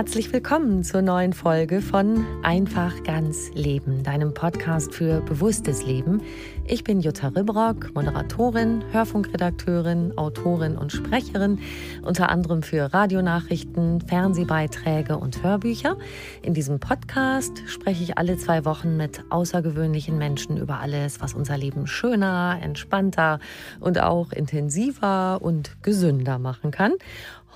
Herzlich willkommen zur neuen Folge von Einfach ganz Leben, deinem Podcast für bewusstes Leben. Ich bin Jutta Ribrock, Moderatorin, Hörfunkredakteurin, Autorin und Sprecherin, unter anderem für Radionachrichten, Fernsehbeiträge und Hörbücher. In diesem Podcast spreche ich alle zwei Wochen mit außergewöhnlichen Menschen über alles, was unser Leben schöner, entspannter und auch intensiver und gesünder machen kann.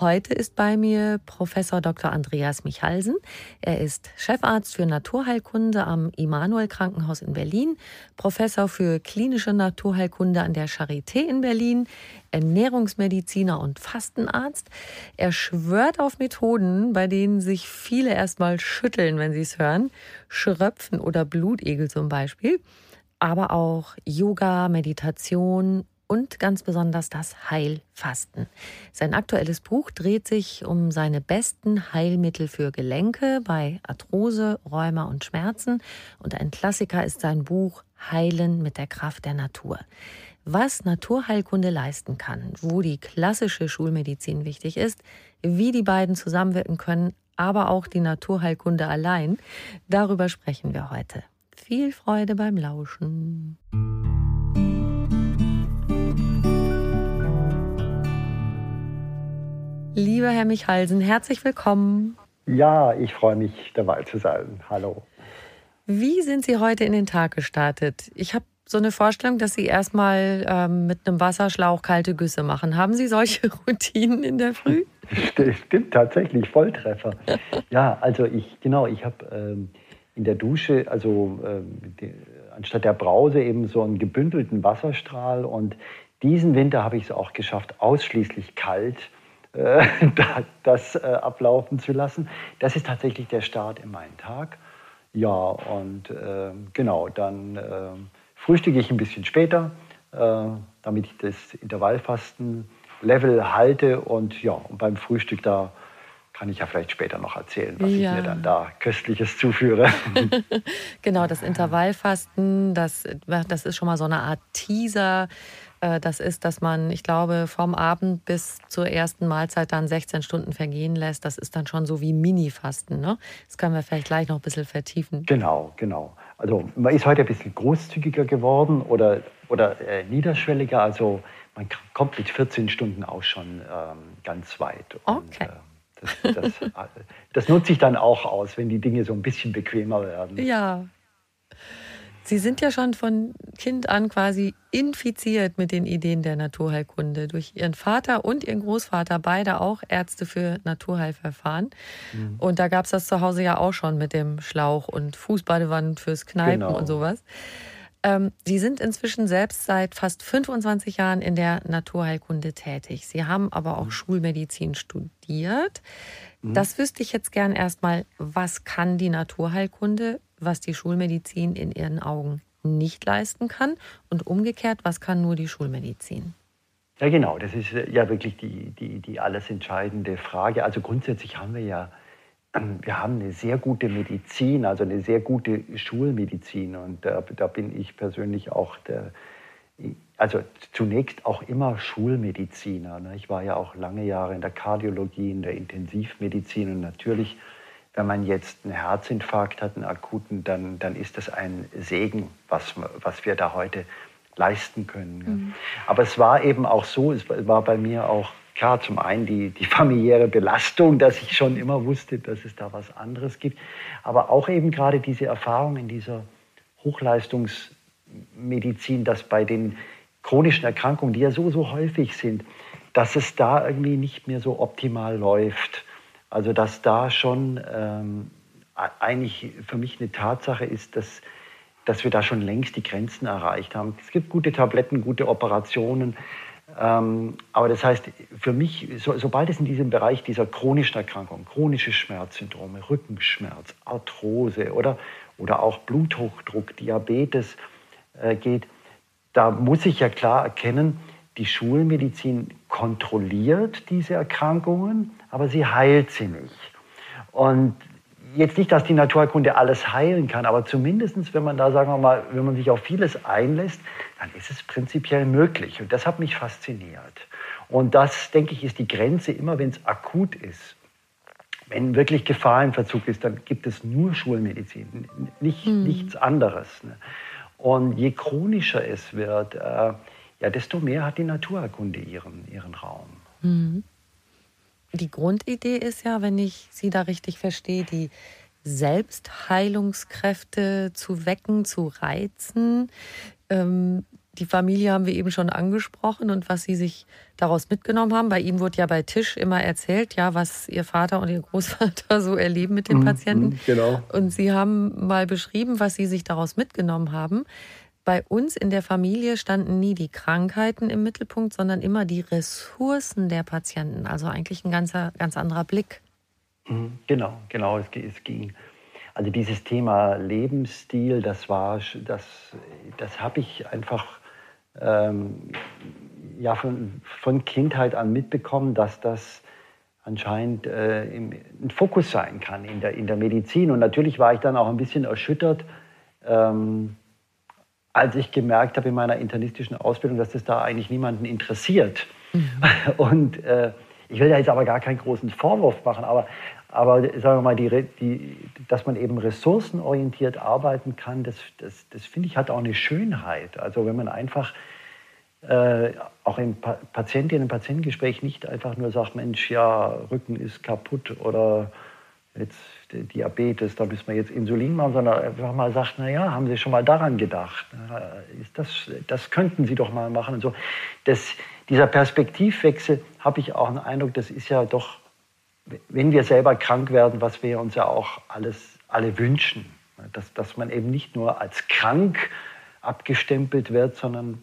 Heute ist bei mir Professor Dr. Andreas Michalsen. Er ist Chefarzt für Naturheilkunde am Immanuel Krankenhaus in Berlin, Professor für klinische Naturheilkunde an der Charité in Berlin, Ernährungsmediziner und Fastenarzt. Er schwört auf Methoden, bei denen sich viele erstmal schütteln, wenn sie es hören. Schröpfen oder Blutegel zum Beispiel. Aber auch Yoga, Meditation und ganz besonders das Heilfasten. Sein aktuelles Buch dreht sich um seine besten Heilmittel für Gelenke bei Arthrose, Rheuma und Schmerzen. Und ein Klassiker ist sein Buch Heilen mit der Kraft der Natur. Was Naturheilkunde leisten kann, wo die klassische Schulmedizin wichtig ist, wie die beiden zusammenwirken können, aber auch die Naturheilkunde allein, darüber sprechen wir heute. Viel Freude beim Lauschen. Lieber Herr Michalsen, herzlich willkommen. Ja, ich freue mich dabei zu sein. Hallo. Wie sind Sie heute in den Tag gestartet? Ich habe so eine Vorstellung, dass Sie erstmal ähm, mit einem Wasserschlauch kalte Güsse machen. Haben Sie solche Routinen in der Früh? Stimmt, tatsächlich, Volltreffer. ja, also ich, genau, ich habe ähm, in der Dusche, also ähm, die, anstatt der Brause eben so einen gebündelten Wasserstrahl und diesen Winter habe ich es auch geschafft, ausschließlich kalt äh, das äh, ablaufen zu lassen. Das ist tatsächlich der Start in meinen Tag. Ja, und äh, genau, dann äh, frühstücke ich ein bisschen später, äh, damit ich das Intervallfasten-Level halte. Und ja, und beim Frühstück da kann ich ja vielleicht später noch erzählen, was ja. ich mir dann da Köstliches zuführe. genau, das Intervallfasten, das, das ist schon mal so eine Art Teaser äh, das ist, dass man, ich glaube, vom Abend bis zur ersten Mahlzeit dann 16 Stunden vergehen lässt. Das ist dann schon so wie Mini-Fasten. Ne? Das können wir vielleicht gleich noch ein bisschen vertiefen. Genau, genau. Also man ist heute ein bisschen großzügiger geworden oder, oder äh, niederschwelliger. Also man kommt mit 14 Stunden auch schon ähm, ganz weit. Und, okay. Äh, das, das, das nutze ich dann auch aus, wenn die Dinge so ein bisschen bequemer werden. Ja, Sie sind ja schon von Kind an quasi infiziert mit den Ideen der Naturheilkunde. Durch Ihren Vater und Ihren Großvater, beide auch Ärzte für Naturheilverfahren. Mhm. Und da gab es das zu Hause ja auch schon mit dem Schlauch und Fußbadewand fürs Kneipen genau. und sowas. Ähm, Sie sind inzwischen selbst seit fast 25 Jahren in der Naturheilkunde tätig. Sie haben aber auch mhm. Schulmedizin studiert. Mhm. Das wüsste ich jetzt gern erstmal. Was kann die Naturheilkunde? Was die Schulmedizin in ihren Augen nicht leisten kann und umgekehrt, was kann nur die Schulmedizin? Ja, genau. Das ist äh, ja wirklich die, die, die alles entscheidende Frage. Also grundsätzlich haben wir ja, ähm, wir haben eine sehr gute Medizin, also eine sehr gute Schulmedizin. Und da, da bin ich persönlich auch der, also zunächst auch immer Schulmediziner. Ne? Ich war ja auch lange Jahre in der Kardiologie, in der Intensivmedizin und natürlich, wenn man jetzt einen Herzinfarkt hat, einen akuten, dann, dann ist das ein Segen, was, was wir da heute leisten können. Mhm. Aber es war eben auch so, es war bei mir auch klar, zum einen die, die familiäre Belastung, dass ich schon immer wusste, dass es da was anderes gibt, aber auch eben gerade diese Erfahrung in dieser Hochleistungsmedizin, dass bei den chronischen Erkrankungen, die ja so, so häufig sind, dass es da irgendwie nicht mehr so optimal läuft. Also dass da schon ähm, eigentlich für mich eine Tatsache ist, dass dass wir da schon längst die Grenzen erreicht haben. Es gibt gute Tabletten, gute Operationen. Ähm, aber das heißt, für mich, so, sobald es in diesem Bereich dieser chronischen Erkrankung, chronische Schmerzsyndrome, Rückenschmerz, Arthrose oder, oder auch Bluthochdruck, Diabetes äh, geht, da muss ich ja klar erkennen, die Schulmedizin kontrolliert diese Erkrankungen, aber sie heilt sie nicht. Und jetzt nicht, dass die Naturkunde alles heilen kann, aber zumindest, wenn man da, sagen wir mal, wenn man sich auf vieles einlässt, dann ist es prinzipiell möglich. Und das hat mich fasziniert. Und das, denke ich, ist die Grenze immer, wenn es akut ist. Wenn wirklich Gefahr im Verzug ist, dann gibt es nur Schulmedizin, nicht, mhm. nichts anderes. Ne? Und je chronischer es wird, äh, ja, desto mehr hat die Naturerkunde ihren, ihren Raum. Mhm die Grundidee ist ja, wenn ich Sie da richtig verstehe, die Selbstheilungskräfte zu wecken, zu reizen. Ähm, die Familie haben wir eben schon angesprochen und was Sie sich daraus mitgenommen haben. Bei Ihnen wurde ja bei Tisch immer erzählt, ja, was Ihr Vater und Ihr Großvater so erleben mit den mhm, Patienten. Genau. Und Sie haben mal beschrieben, was Sie sich daraus mitgenommen haben bei uns in der Familie standen nie die Krankheiten im Mittelpunkt, sondern immer die Ressourcen der Patienten. Also eigentlich ein ganzer, ganz anderer Blick. Mhm, genau, genau. Es, ging. Also dieses Thema Lebensstil, das war, das, das habe ich einfach ähm, ja, von, von Kindheit an mitbekommen, dass das anscheinend äh, im, ein Fokus sein kann in der, in der Medizin. Und natürlich war ich dann auch ein bisschen erschüttert. Ähm, als ich gemerkt habe in meiner internistischen Ausbildung, dass das da eigentlich niemanden interessiert. Mhm. Und äh, ich will da jetzt aber gar keinen großen Vorwurf machen, aber, aber sagen wir mal, die, die, dass man eben ressourcenorientiert arbeiten kann, das, das, das finde ich hat auch eine Schönheit. Also wenn man einfach äh, auch im pa Patientinnen- und Patientengespräch nicht einfach nur sagt, Mensch, ja, Rücken ist kaputt oder jetzt Diabetes, da müssen wir jetzt Insulin machen, sondern einfach mal sagt, naja, haben Sie schon mal daran gedacht? Das, das könnten Sie doch mal machen. Und so. Das, dieser Perspektivwechsel habe ich auch einen Eindruck, das ist ja doch, wenn wir selber krank werden, was wir uns ja auch alles, alle wünschen. Dass, dass man eben nicht nur als krank abgestempelt wird, sondern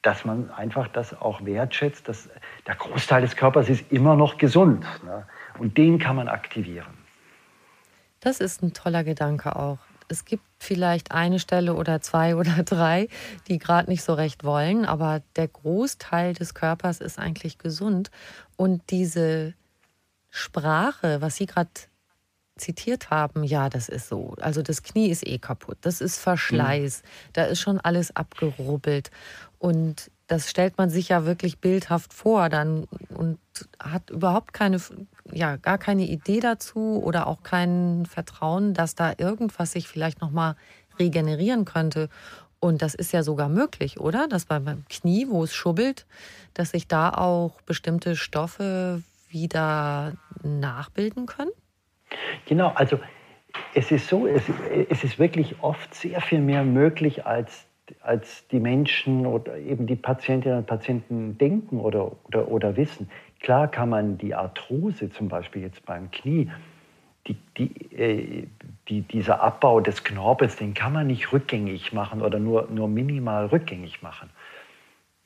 dass man einfach das auch wertschätzt, dass der Großteil des Körpers ist immer noch gesund. Ne? Und den kann man aktivieren. Das ist ein toller Gedanke auch. Es gibt vielleicht eine Stelle oder zwei oder drei, die gerade nicht so recht wollen, aber der Großteil des Körpers ist eigentlich gesund. Und diese Sprache, was Sie gerade zitiert haben, ja, das ist so. Also das Knie ist eh kaputt, das ist Verschleiß, mhm. da ist schon alles abgerubbelt. Und das stellt man sich ja wirklich bildhaft vor dann und hat überhaupt keine, ja, gar keine Idee dazu oder auch kein Vertrauen, dass da irgendwas sich vielleicht nochmal regenerieren könnte. Und das ist ja sogar möglich, oder? Dass beim Knie, wo es schubbelt, dass sich da auch bestimmte Stoffe wieder nachbilden können? Genau, also es ist so, es, es ist wirklich oft sehr viel mehr möglich, als als die Menschen oder eben die Patientinnen und Patienten denken oder, oder, oder wissen. Klar kann man die Arthrose zum Beispiel jetzt beim Knie, die, die, äh, die, dieser Abbau des Knorpels, den kann man nicht rückgängig machen oder nur, nur minimal rückgängig machen.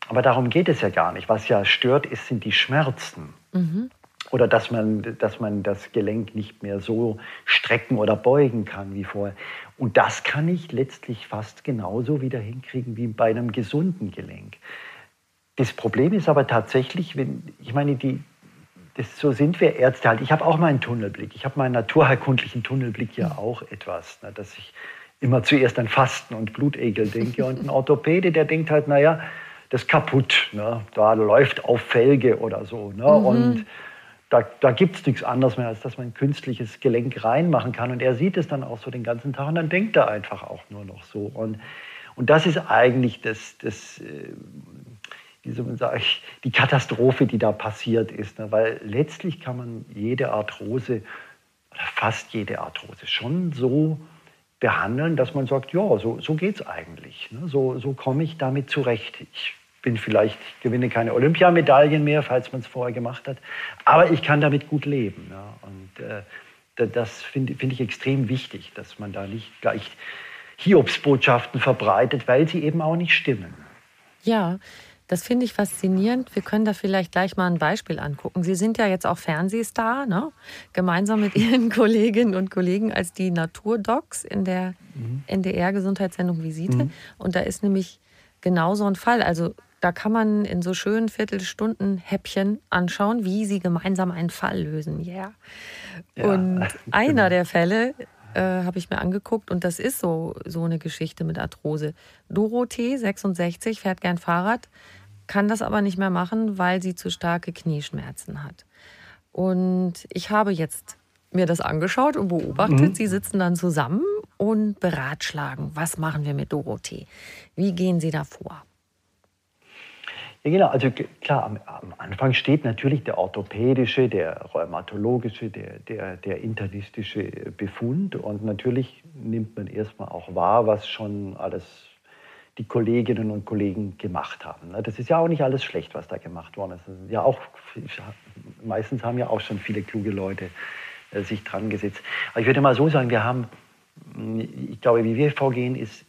Aber darum geht es ja gar nicht. Was ja stört, ist, sind die Schmerzen. Mhm oder dass man, dass man das Gelenk nicht mehr so strecken oder beugen kann wie vorher. Und das kann ich letztlich fast genauso wieder hinkriegen wie bei einem gesunden Gelenk. das Problem ist aber tatsächlich, wenn, ich meine, die, das, so sind wir Ärzte halt. Ich habe auch meinen Tunnelblick. Ich habe meinen naturheilkundlichen Tunnelblick ja auch etwas, ne, dass ich immer zuerst an Fasten und Blutegel denke. Und ein Orthopäde, der denkt halt, naja, das ist kaputt. Ne? Da läuft auf Felge oder so. Ne? Mhm. Und da, da gibt es nichts anderes mehr, als dass man ein künstliches Gelenk reinmachen kann. Und er sieht es dann auch so den ganzen Tag und dann denkt er einfach auch nur noch so. Und, und das ist eigentlich das, das äh, wie soll man sagen, die Katastrophe, die da passiert ist. Ne? Weil letztlich kann man jede Arthrose, oder fast jede Arthrose, schon so behandeln, dass man sagt, ja, so, so geht es eigentlich. Ne? So, so komme ich damit zurecht. Ich bin vielleicht, ich gewinne keine Olympiamedaillen mehr, falls man es vorher gemacht hat, aber ich kann damit gut leben. Ja? Und äh, das finde find ich extrem wichtig, dass man da nicht gleich Hiobsbotschaften verbreitet, weil sie eben auch nicht stimmen. Ja, das finde ich faszinierend. Wir können da vielleicht gleich mal ein Beispiel angucken. Sie sind ja jetzt auch Fernsehstar, ne? gemeinsam mit Ihren Kolleginnen und Kollegen als die Naturdocs in der mhm. NDR-Gesundheitssendung Visite. Mhm. Und da ist nämlich genau so ein Fall. Also da kann man in so schönen Viertelstunden Häppchen anschauen, wie sie gemeinsam einen Fall lösen. Yeah. Ja. Und einer der Fälle äh, habe ich mir angeguckt und das ist so, so eine Geschichte mit Arthrose. Dorothee, 66, fährt gern Fahrrad, kann das aber nicht mehr machen, weil sie zu starke Knieschmerzen hat. Und ich habe jetzt mir das angeschaut und beobachtet. Mhm. Sie sitzen dann zusammen und beratschlagen, was machen wir mit Dorothee? Wie gehen Sie da vor? Ja, genau. Also klar, am, am, Anfang steht natürlich der orthopädische, der rheumatologische, der, der, der internistische Befund. Und natürlich nimmt man erstmal auch wahr, was schon alles die Kolleginnen und Kollegen gemacht haben. Ne? Das ist ja auch nicht alles schlecht, was da gemacht worden ist. Ja auch, meistens haben ja auch schon viele kluge Leute äh, sich dran gesetzt. Aber ich würde mal so sagen, wir haben, ich glaube, wie wir vorgehen, ist,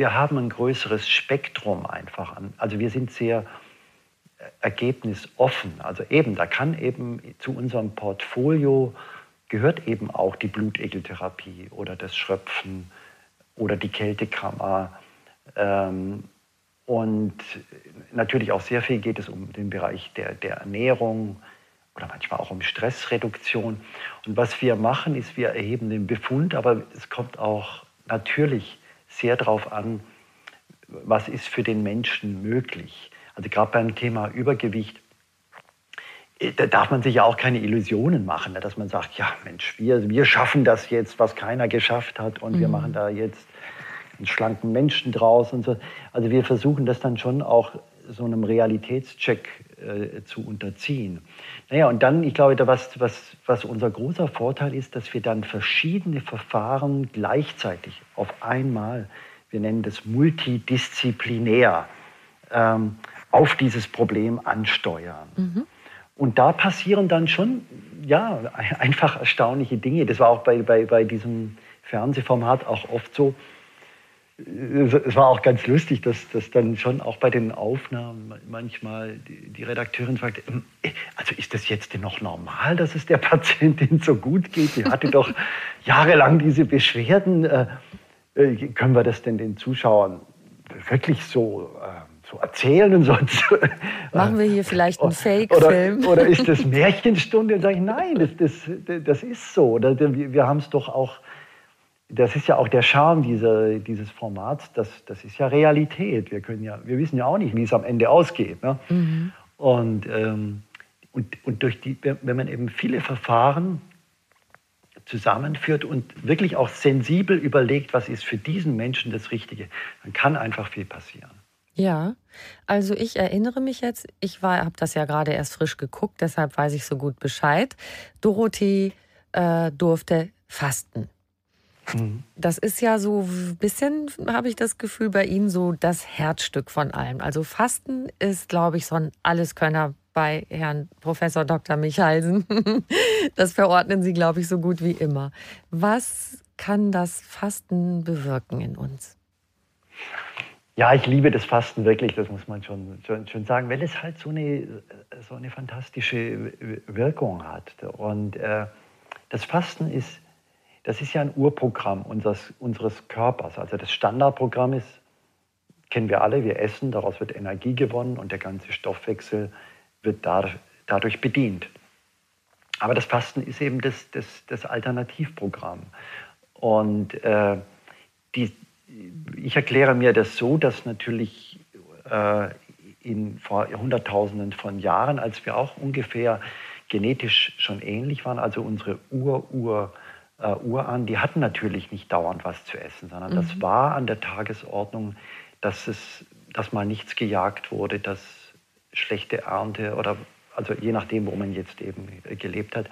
wir haben ein größeres Spektrum einfach an. Also wir sind sehr äh, ergebnisoffen. Also eben, da kann eben zu unserem Portfolio gehört eben auch die Blutegeltherapie oder das Schröpfen oder die Kältekammer ähm, und natürlich auch sehr viel geht es um den Bereich der, der Ernährung oder manchmal auch um Stressreduktion. Und was wir machen, ist, wir erheben den Befund, aber es kommt auch natürlich sehr darauf an, was ist für den Menschen möglich. Also gerade beim Thema Übergewicht, äh, da darf man sich ja auch keine Illusionen machen, ne, dass man sagt, ja Mensch, wir, wir schaffen das jetzt, was keiner geschafft hat und mhm. wir machen da jetzt einen schlanken Menschen draus und so. Also wir versuchen das dann schon auch so einem Realitätscheck äh, zu unterziehen. Naja, und dann, ich glaube, was, was, was unser großer Vorteil ist, dass wir dann verschiedene Verfahren gleichzeitig auf einmal, wir nennen das multidisziplinär, ähm, auf dieses Problem ansteuern. Mhm. Und da passieren dann schon, ja, einfach erstaunliche Dinge. Das war auch bei, bei, bei diesem Fernsehformat auch oft so, es war auch ganz lustig, dass, dass dann schon auch bei den Aufnahmen manchmal die, die Redakteurin fragte, ähm, also ist das jetzt denn noch normal, dass es der Patientin so gut geht? Die hatte doch jahrelang diese Beschwerden. Äh, äh, können wir das denn den Zuschauern wirklich so, äh, so erzählen und sonst? Machen wir hier vielleicht einen Fake-Film? Oder, oder, ist das Märchenstunde? Und sage ich, nein, das, das, das ist so. Wir, wir haben es doch auch das ist ja auch der Charme dieser, dieses Formats, das, das ist ja Realität. Wir, können ja, wir wissen ja auch nicht, wie es am Ende ausgeht. Ne? Mhm. Und, ähm, und, und durch die, wenn man eben viele Verfahren zusammenführt und wirklich auch sensibel überlegt, was ist für diesen Menschen das Richtige, dann kann einfach viel passieren. Ja, also ich erinnere mich jetzt, ich habe das ja gerade erst frisch geguckt, deshalb weiß ich so gut Bescheid. Dorothee äh, durfte fasten. Das ist ja so ein bisschen, habe ich das Gefühl, bei Ihnen so das Herzstück von allem. Also Fasten ist, glaube ich, so ein Alleskönner bei Herrn Professor Dr. Michalsen. Das verordnen Sie, glaube ich, so gut wie immer. Was kann das Fasten bewirken in uns? Ja, ich liebe das Fasten wirklich, das muss man schon, schon, schon sagen, weil es halt so eine, so eine fantastische Wirkung hat. Und äh, das Fasten ist das ist ja ein Urprogramm unseres, unseres Körpers. Also das Standardprogramm ist kennen wir alle, wir essen, daraus wird Energie gewonnen und der ganze Stoffwechsel wird dadurch bedient. Aber das Fasten ist eben das, das, das Alternativprogramm. Und äh, die, ich erkläre mir das so, dass natürlich äh, in, vor Hunderttausenden von Jahren, als wir auch ungefähr genetisch schon ähnlich waren, also unsere Ur-Ur- äh, Urahn, die hatten natürlich nicht dauernd was zu essen, sondern mhm. das war an der Tagesordnung, dass, es, dass mal nichts gejagt wurde, dass schlechte Ernte oder also je nachdem, wo man jetzt eben gelebt hat,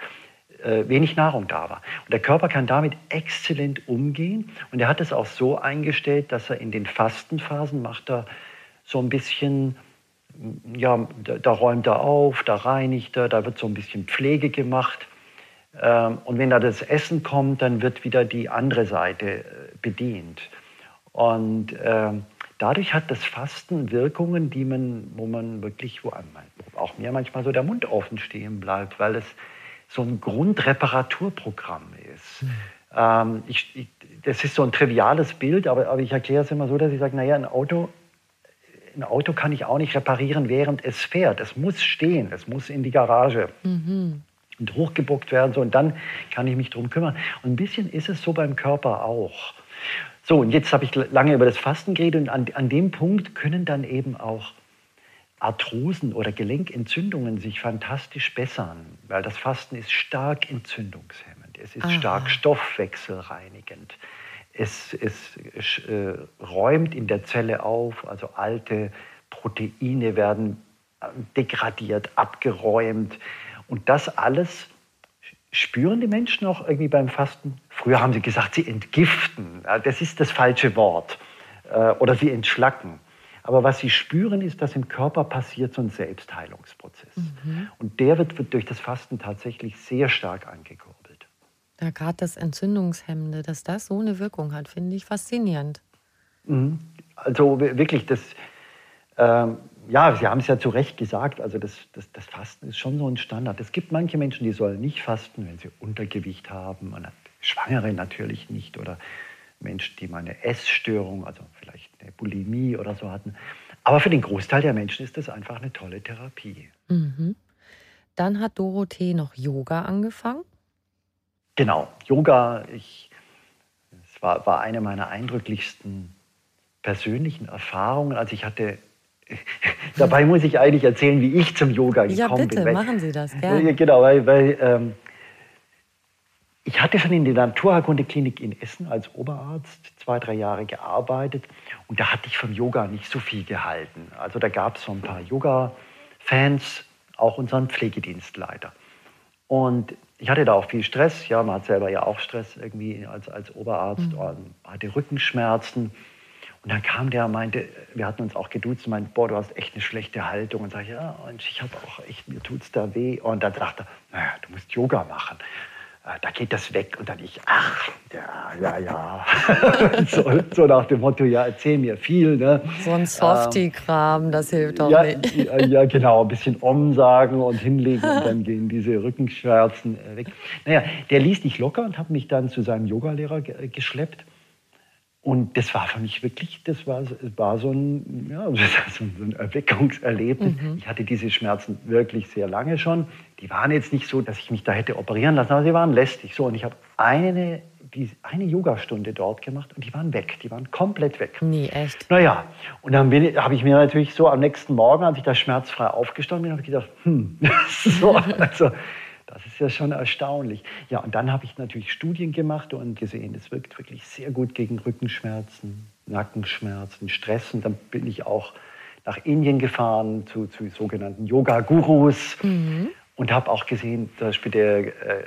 äh, wenig Nahrung da war. Und der Körper kann damit exzellent umgehen und er hat es auch so eingestellt, dass er in den Fastenphasen macht er so ein bisschen, ja, da, da räumt er auf, da reinigt er, da wird so ein bisschen Pflege gemacht. Ähm, und wenn da das Essen kommt, dann wird wieder die andere Seite äh, bedient. Und ähm, dadurch hat das Fasten Wirkungen, die man, wo man wirklich, wo auch mir manchmal so der Mund offen stehen bleibt, weil es so ein Grundreparaturprogramm ist. Mhm. Ähm, ich, ich, das ist so ein triviales Bild, aber, aber ich erkläre es immer so, dass ich sage, naja, ein Auto, ein Auto kann ich auch nicht reparieren, während es fährt. Es muss stehen, es muss in die Garage. Mhm. Und hochgebuckt werden, so, und dann kann ich mich darum kümmern. Und ein bisschen ist es so beim Körper auch. So, und jetzt habe ich lange über das Fasten geredet und an, an dem Punkt können dann eben auch Arthrosen oder Gelenkentzündungen sich fantastisch bessern, weil das Fasten ist stark entzündungshemmend, es ist Aha. stark stoffwechselreinigend, es, es äh, räumt in der Zelle auf, also alte Proteine werden äh, degradiert, abgeräumt und das alles Spüren die Menschen auch irgendwie beim Fasten? Früher haben sie gesagt, sie entgiften. Das ist das falsche Wort. Äh, oder sie entschlacken. Aber was sie spüren, ist, dass im Körper passiert so ein Selbstheilungsprozess. Mhm. Und der wird, wird durch das Fasten tatsächlich sehr stark angekurbelt. Ja, gerade das Entzündungshemmende, dass das so eine Wirkung hat, finde ich faszinierend. Mhm. Also wirklich, das, ähm, ja, Sie haben es ja zu Recht gesagt, also das, das, das, Fasten ist schon so ein Standard. Es gibt manche Menschen, die sollen nicht fasten, wenn sie Untergewicht haben, und Schwangere natürlich nicht oder Menschen, die mal eine Essstörung, also vielleicht eine Bulimie oder so hatten. Aber für den Großteil der Menschen ist das einfach eine tolle Therapie. Mhm. Dann hat Dorothee noch Yoga angefangen. Genau, Yoga, ich, es war, war eine meiner eindrücklichsten persönlichen Erfahrungen. Also ich hatte Dabei muss ich eigentlich erzählen, wie ich zum Yoga gekommen ja, bitte, bin. Weil, machen Sie das, gerne. Genau, weil, weil ähm, ich hatte schon in der Naturheilkunde-Klinik in Essen als Oberarzt zwei, drei Jahre gearbeitet und da hatte ich vom Yoga nicht so viel gehalten. Also da gab es so ein paar Yoga-Fans, auch unseren Pflegedienstleiter. Und ich hatte da auch viel Stress. Ja, man hat selber ja auch Stress irgendwie als, als Oberarzt mhm. und hatte Rückenschmerzen. Und dann kam der und meinte, wir hatten uns auch geduzt und meinte, boah, du hast echt eine schlechte Haltung. Und sage ich, ja, und ich habe auch echt, mir tut es da weh. Und dann sagte er, naja, du musst Yoga machen. Äh, da geht das weg. Und dann ich, ach, ja, ja, ja. so, so, nach dem Motto, ja, erzähl mir viel. Ne? So ein Softie-Kram, das hilft doch ja, nicht. ja, genau, ein bisschen umsagen und hinlegen und dann gehen diese Rückenschmerzen äh, weg. Naja, der ließ nicht locker und hat mich dann zu seinem Yogalehrer geschleppt. Und das war für mich wirklich, das war, war so, ein, ja, so ein Erweckungserlebnis. Mhm. Ich hatte diese Schmerzen wirklich sehr lange schon. Die waren jetzt nicht so, dass ich mich da hätte operieren lassen, aber sie waren lästig. So, und ich habe eine, die, eine Yogastunde dort gemacht und die waren weg. Die waren komplett weg. Nee, echt? Naja, und dann habe ich mir natürlich so am nächsten Morgen, als ich da schmerzfrei aufgestanden bin, habe ich gedacht, hm, so, also das ist ja schon erstaunlich. Ja, und dann habe ich natürlich Studien gemacht und gesehen, es wirkt wirklich sehr gut gegen Rückenschmerzen, Nackenschmerzen, Stress. Und dann bin ich auch nach Indien gefahren zu, zu sogenannten Yoga-Gurus mhm. und habe auch gesehen, zum Beispiel der äh,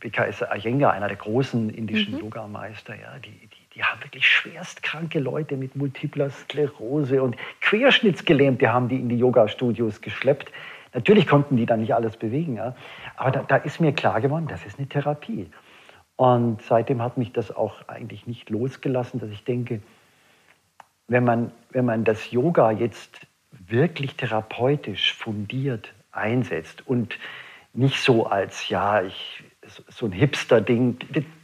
BKS Iyengar, einer der großen indischen mhm. Yogameister, ja, die, die, die haben wirklich schwerstkranke Leute mit multipler Sklerose und Querschnittsgelähmte haben die in die Yoga-Studios geschleppt. Natürlich konnten die dann nicht alles bewegen, ja. aber da, da ist mir klar geworden, das ist eine Therapie. Und seitdem hat mich das auch eigentlich nicht losgelassen, dass ich denke, wenn man, wenn man das Yoga jetzt wirklich therapeutisch fundiert einsetzt und nicht so als, ja, ich, so ein Hipster-Ding,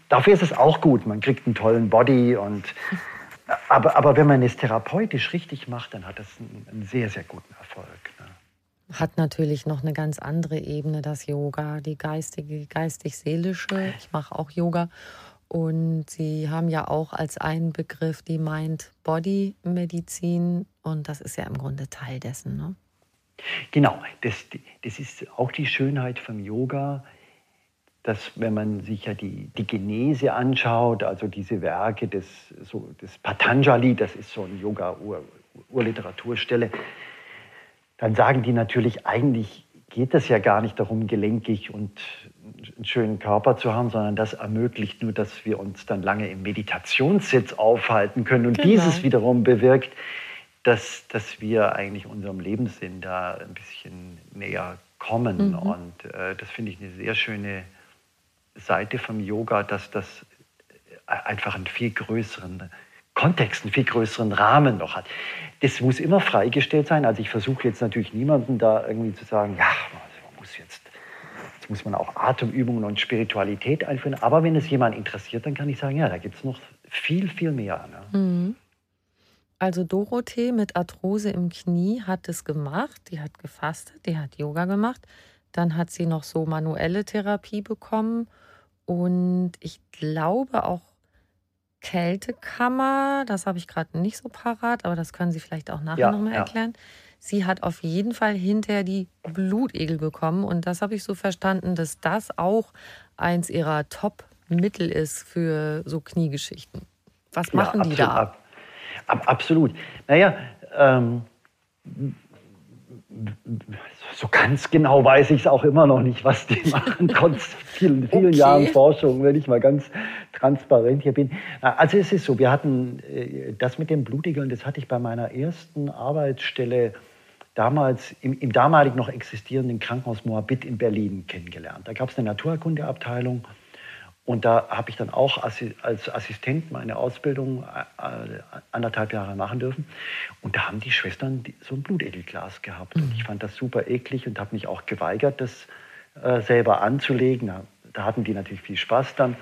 dafür ist es auch gut. Man kriegt einen tollen Body und aber, aber wenn man es therapeutisch richtig macht, dann hat das einen, einen sehr, sehr guten Erfolg. Hat natürlich noch eine ganz andere Ebene, das Yoga, die geistige, geistig-seelische. Ich mache auch Yoga. Und Sie haben ja auch als einen Begriff die Mind-Body-Medizin. Und das ist ja im Grunde Teil dessen. Ne? Genau, das, das ist auch die Schönheit vom Yoga dass wenn man sich ja die, die Genese anschaut, also diese Werke des, so, des Patanjali, das ist so eine Yoga-Urliteraturstelle, dann sagen die natürlich, eigentlich geht es ja gar nicht darum, gelenkig und einen schönen Körper zu haben, sondern das ermöglicht nur, dass wir uns dann lange im Meditationssitz aufhalten können. Und genau. dieses wiederum bewirkt, dass, dass wir eigentlich unserem Lebenssinn da ein bisschen näher kommen. Mhm. Und äh, das finde ich eine sehr schöne Seite vom Yoga, dass das äh, einfach einen viel größeren Kontext, einen viel größeren Rahmen noch hat. Das muss immer freigestellt sein. Also ich versuche jetzt natürlich niemanden da irgendwie zu sagen, ja, man muss jetzt, jetzt muss man auch Atemübungen und Spiritualität einführen. Aber wenn es jemand interessiert, dann kann ich sagen, ja, da gibt es noch viel, viel mehr. Ne? Mhm. Also Dorothee mit Arthrose im Knie hat es gemacht, die hat gefastet, die hat Yoga gemacht. Dann hat sie noch so manuelle Therapie bekommen und ich glaube auch Kältekammer, das habe ich gerade nicht so parat, aber das können Sie vielleicht auch nachher ja, nochmal ja. erklären. Sie hat auf jeden Fall hinterher die Blutegel bekommen und das habe ich so verstanden, dass das auch eins ihrer Top-Mittel ist für so Kniegeschichten. Was machen ja, die da? Ab, ab, absolut. Naja, ähm, so ganz genau weiß ich es auch immer noch nicht, was die machen, trotz vielen, vielen okay. Jahren Forschung, wenn ich mal ganz transparent hier bin. Also es ist so, wir hatten äh, das mit den Blutigeln, das hatte ich bei meiner ersten Arbeitsstelle damals im, im damalig noch existierenden Krankenhaus Moabit in Berlin kennengelernt. Da gab es eine Naturerkundeabteilung und da habe ich dann auch als Assistent meine Ausbildung äh, anderthalb Jahre machen dürfen. Und da haben die Schwestern so ein Blutedelglas gehabt. Und ich mhm. fand das super eklig und habe mich auch geweigert, das äh, selber anzulegen. Da, hatten die natürlich viel Spaß dann.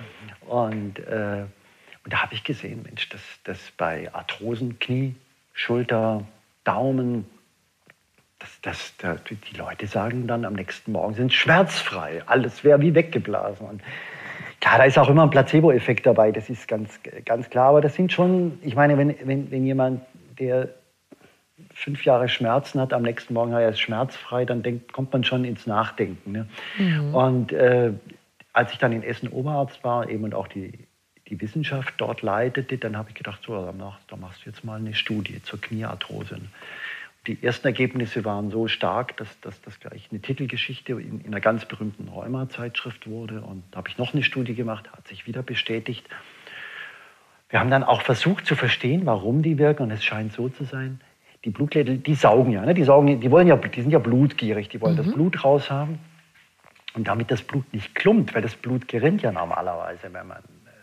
Und, äh, und da habe ich gesehen, Mensch, dass, dass bei Arthrosen, Knie, Schulter, Daumen, dass, dass, dass die Leute sagen dann am nächsten Morgen, sind schmerzfrei. Alles wäre wie weggeblasen. Und Klar, da ist auch immer ein Placebo-Effekt dabei, das ist ganz, ganz klar. Aber das sind schon, ich meine, wenn, wenn, wenn jemand, der fünf Jahre Schmerzen hat, am nächsten Morgen er ist schmerzfrei, dann denkt, kommt man schon ins Nachdenken. Ne? Mhm. Und äh, als ich dann in Essen Oberarzt war eben und auch die, die Wissenschaft dort leitete, dann habe ich gedacht, so, da machst, da machst du jetzt mal eine Studie zur Kniearthrose die ersten Ergebnisse waren so stark, dass, dass das gleich eine Titelgeschichte in, in einer ganz berühmten Rheuma-Zeitschrift wurde. Und da habe ich noch eine Studie gemacht, hat sich wieder bestätigt. Wir haben dann auch versucht zu verstehen, warum die wirken. Und es scheint so zu sein, die Blutlädel, die saugen ja, ne? die, saugen, die, wollen ja, die sind ja blutgierig, die wollen mhm. das Blut raushaben. Und damit das Blut nicht klumpt, weil das Blut gerinnt ja normalerweise, wenn man,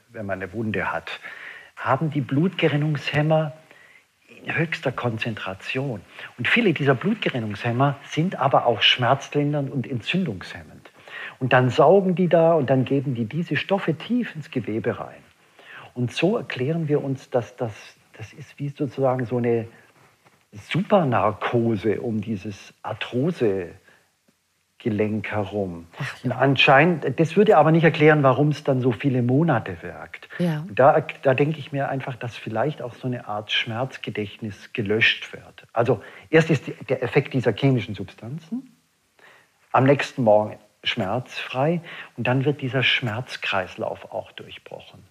wenn man eine Wunde hat, haben die Blutgerinnungshemmer in höchster Konzentration. Und viele dieser Blutgerinnungshemmer sind aber auch schmerzlindernd und entzündungshemmend. Und dann saugen die da und dann geben die diese Stoffe tief ins Gewebe rein. Und so erklären wir uns, dass das, das ist wie sozusagen so eine Supernarkose um dieses Arthrose Gelenk herum. Und anscheinend, das würde aber nicht erklären, warum es dann so viele Monate wirkt. Ja. Da, da denke ich mir einfach, dass vielleicht auch so eine Art Schmerzgedächtnis gelöscht wird. Also erst ist der Effekt dieser chemischen Substanzen, am nächsten Morgen schmerzfrei und dann wird dieser Schmerzkreislauf auch durchbrochen.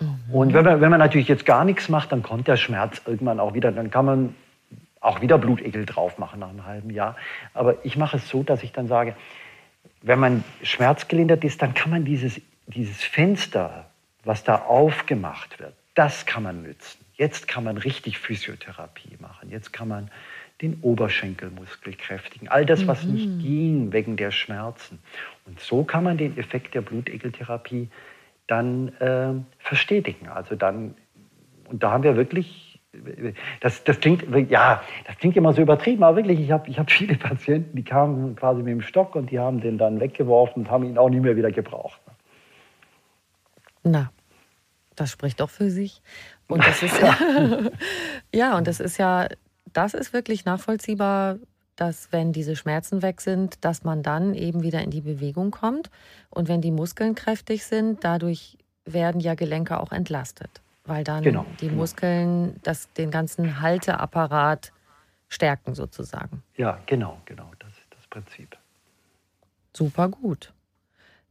Mhm. Und wenn man, wenn man natürlich jetzt gar nichts macht, dann kommt der Schmerz irgendwann auch wieder. Dann kann man auch wieder Blutegel drauf machen nach einem halben Jahr. Aber ich mache es so, dass ich dann sage, wenn man schmerzgelindert ist, dann kann man dieses, dieses Fenster, was da aufgemacht wird, das kann man nützen. Jetzt kann man richtig Physiotherapie machen. Jetzt kann man den Oberschenkelmuskel kräftigen. All das, was mhm. nicht ging wegen der Schmerzen. Und so kann man den Effekt der Blutegeltherapie dann äh, verstetigen. Also dann, und da haben wir wirklich das, das, klingt, ja, das klingt immer so übertrieben, aber wirklich, ich habe ich hab viele Patienten, die kamen quasi mit dem Stock und die haben den dann weggeworfen und haben ihn auch nie mehr wieder gebraucht. Na, Das spricht doch für sich. Und das ist ja, ja, und das ist ja, das ist wirklich nachvollziehbar, dass wenn diese Schmerzen weg sind, dass man dann eben wieder in die Bewegung kommt. Und wenn die Muskeln kräftig sind, dadurch werden ja Gelenke auch entlastet, weil dann genau, die genau. Muskeln das, den ganzen Halteapparat stärken sozusagen. Ja, genau, genau. Das ist das Prinzip. Super gut.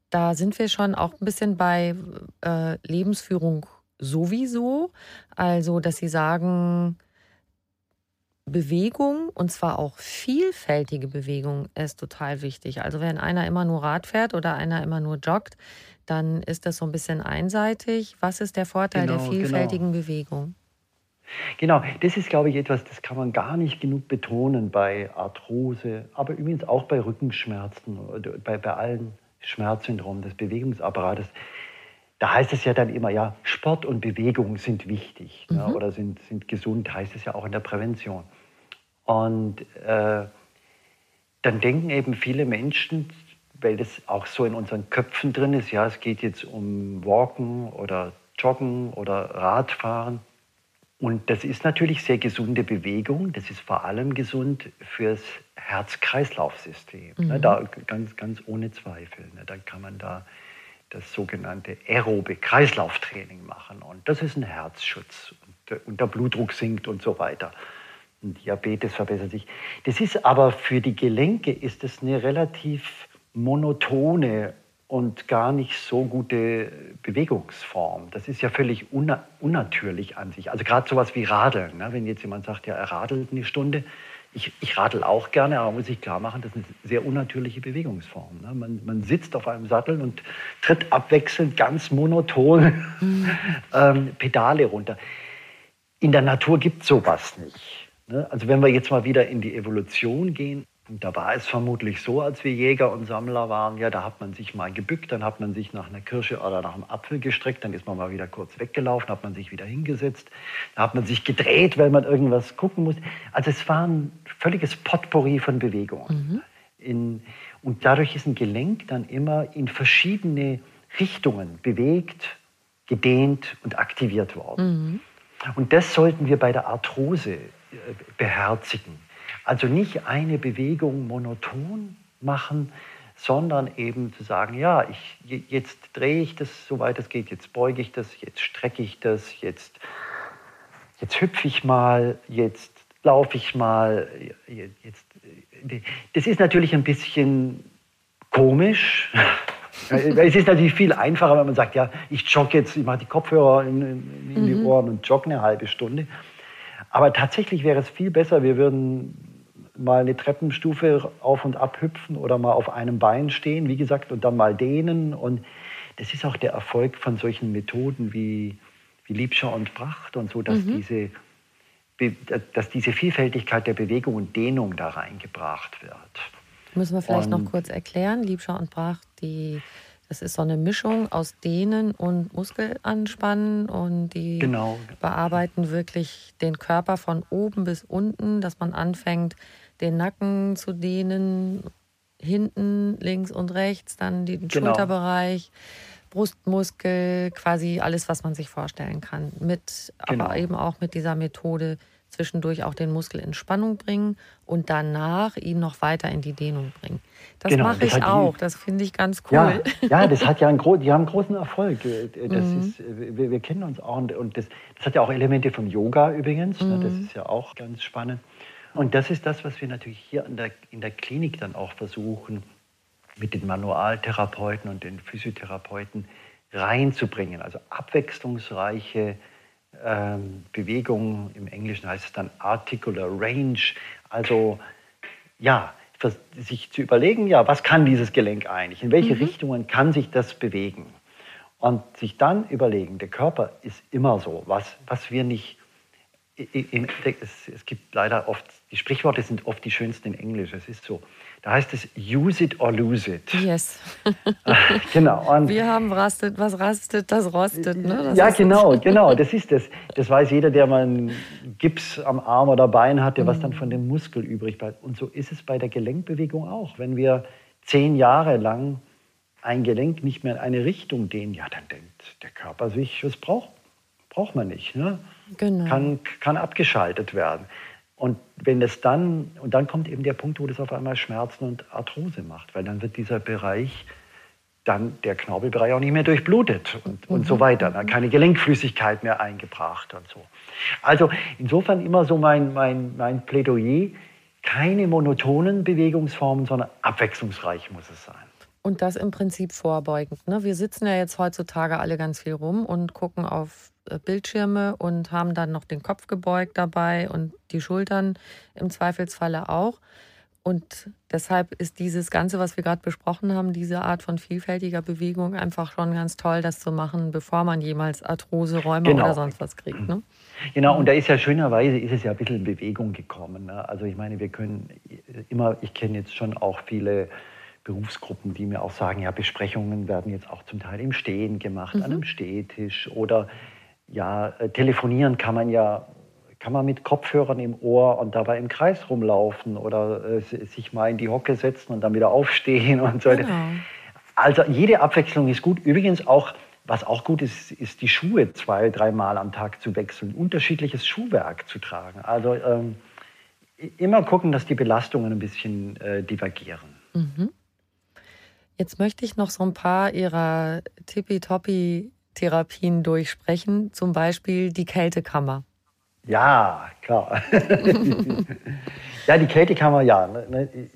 Da sind wir schon auch ein bisschen bei äh, Lebensführung sowieso. Also, dass Sie sagen, Bewegung und zwar auch vielfältige Bewegung ist total wichtig. Also wenn einer immer nur Rad fährt oder einer immer nur joggt, dann ist das so ein bisschen einseitig. Was ist der Vorteil genau, der genau. vielfältigen genau. Bewegung? Genau, das ist, glaube ich, etwas, das kann man gar nicht genug betonen bei Arthrose, aber übrigens auch bei Rückenschmerzen, bei, bei allen Schmerzsyndromen des Bewegungsapparates. Da heißt es ja dann immer, ja, Sport und Bewegung sind wichtig mhm. ja, oder sind, sind gesund, heißt es ja auch in der Prävention. Und äh, dann denken eben viele Menschen, weil das auch so in unseren Köpfen drin ist, ja, es geht jetzt um Walken oder Joggen oder Radfahren. Und das ist natürlich sehr gesunde Bewegung. Das ist vor allem gesund fürs Herz-Kreislauf-System. Ne, mhm. Da ganz, ganz ohne Zweifel. Ne, da kann man da das sogenannte aerobe Kreislauftraining machen. Und das ist ein Herzschutz. Und, und der Blutdruck sinkt und so weiter. Und Diabetes verbessert sich. Das ist aber für die Gelenke ist es eine relativ monotone und gar nicht so gute Bewegungsform. Das ist ja völlig unnatürlich an sich. Also gerade sowas wie Radeln. Ne? Wenn jetzt jemand sagt, ja, er radelt eine Stunde, ich, ich radel auch gerne, aber muss ich klar machen, das ist eine sehr unnatürliche Bewegungsform. Ne? Man, man, sitzt auf einem Sattel und tritt abwechselnd ganz monoton mhm. ähm, Pedale runter. In der Natur gibt es sowas nicht. Ne? Also wenn wir jetzt mal wieder in die Evolution gehen, und da war es vermutlich so, als wir Jäger und Sammler waren, ja, da hat man sich mal gebückt, dann hat man sich nach einer Kirsche oder nach einem Apfel gestreckt, dann ist man mal wieder kurz weggelaufen, hat man sich wieder hingesetzt, da hat man sich gedreht, weil man irgendwas gucken muss. Also es war ein völliges Potpourri von Bewegungen. Mhm. In, und dadurch ist ein Gelenk dann immer in verschiedene Richtungen bewegt, gedehnt und aktiviert worden. Mhm. Und das sollten wir bei der Arthrose äh, beherzigen. Also nicht eine Bewegung monoton machen, sondern eben zu sagen, ja, ich, jetzt drehe ich das, soweit es geht, jetzt beuge ich das, jetzt strecke ich das, jetzt, jetzt hüpfe ich mal, jetzt laufe ich mal. Jetzt, das ist natürlich ein bisschen komisch. es ist natürlich viel einfacher, wenn man sagt, ja, ich jogge jetzt, ich mache die Kopfhörer in, in, in die mhm. Ohren und jogge eine halbe Stunde. Aber tatsächlich wäre es viel besser, wir würden mal eine Treppenstufe auf und ab hüpfen oder mal auf einem Bein stehen, wie gesagt, und dann mal dehnen. Und das ist auch der Erfolg von solchen Methoden wie, wie Liebscher und Pracht und so, dass, mhm. diese, dass diese Vielfältigkeit der Bewegung und Dehnung da reingebracht wird. Müssen wir vielleicht und, noch kurz erklären, Liebscher und Pracht, die das ist so eine Mischung aus Dehnen und Muskelanspannen und die genau. bearbeiten wirklich den Körper von oben bis unten, dass man anfängt, den Nacken zu dehnen, hinten, links und rechts, dann den genau. Schulterbereich, Brustmuskel, quasi alles, was man sich vorstellen kann. Mit, genau. aber eben auch mit dieser Methode zwischendurch auch den Muskel in Spannung bringen und danach ihn noch weiter in die Dehnung bringen. Das genau, mache ich auch, die, das finde ich ganz cool. Ja, ja, das hat ja einen, die haben großen Erfolg. Das mhm. ist, wir, wir, kennen uns auch und das, das, hat ja auch Elemente vom Yoga übrigens, mhm. das ist ja auch ganz spannend. Und das ist das, was wir natürlich hier in der, in der Klinik dann auch versuchen, mit den Manualtherapeuten und den Physiotherapeuten reinzubringen. Also abwechslungsreiche ähm, Bewegung, im Englischen heißt es dann Articular Range, also ja, sich zu überlegen, ja, was kann dieses Gelenk eigentlich, in welche mhm. Richtungen kann sich das bewegen? Und sich dann überlegen, der Körper ist immer so, was, was wir nicht, es, es gibt leider oft, die Sprichworte sind oft die schönsten in Englisch, es ist so, da heißt es use it or lose it. Yes. genau. Und Wir haben rastet, was rastet, das rostet. Ne? Das ja, genau, genau. Das ist das. Das weiß jeder, der mal einen Gips am Arm oder Bein hatte, was dann mhm. von dem Muskel übrig bleibt. Und so ist es bei der Gelenkbewegung auch. Wenn wir zehn Jahre lang ein Gelenk nicht mehr in eine Richtung dehnt, ja, dann denkt der Körper sich, das braucht, braucht man nicht. Ne? Genau. Kann, kann abgeschaltet werden. Und wenn es dann, und dann kommt eben der Punkt, wo das auf einmal Schmerzen und Arthrose macht, weil dann wird dieser Bereich, dann der Knorpelbereich auch nicht mehr durchblutet und, mhm. und so weiter. Dann keine Gelenkflüssigkeit mehr eingebracht und so. Also insofern immer so mein, mein, mein Plädoyer, keine monotonen Bewegungsformen, sondern abwechslungsreich muss es sein. Und das im Prinzip vorbeugend. Ne? Wir sitzen ja jetzt heutzutage alle ganz viel rum und gucken auf Bildschirme und haben dann noch den Kopf gebeugt dabei und die Schultern im Zweifelsfalle auch. Und deshalb ist dieses Ganze, was wir gerade besprochen haben, diese Art von vielfältiger Bewegung einfach schon ganz toll, das zu machen, bevor man jemals Arthrose, Räume genau. oder sonst was kriegt. Ne? Genau, und da ist ja schönerweise ist es ja ein bisschen in Bewegung gekommen. Ne? Also ich meine, wir können immer, ich kenne jetzt schon auch viele Berufsgruppen, die mir auch sagen, ja, Besprechungen werden jetzt auch zum Teil im Stehen gemacht, mhm. an einem Stehtisch oder ja, äh, telefonieren kann man ja kann man mit Kopfhörern im Ohr und dabei im Kreis rumlaufen oder äh, sich mal in die Hocke setzen und dann wieder aufstehen und so weiter. Genau. Also jede Abwechslung ist gut. Übrigens auch, was auch gut ist, ist die Schuhe zwei, dreimal am Tag zu wechseln, unterschiedliches Schuhwerk zu tragen. Also ähm, immer gucken, dass die Belastungen ein bisschen äh, divergieren. Mhm. Jetzt möchte ich noch so ein paar Ihrer tippitoppi Therapien durchsprechen, zum Beispiel die Kältekammer. Ja, klar. ja, die Kältekammer, ja. Ne, ne,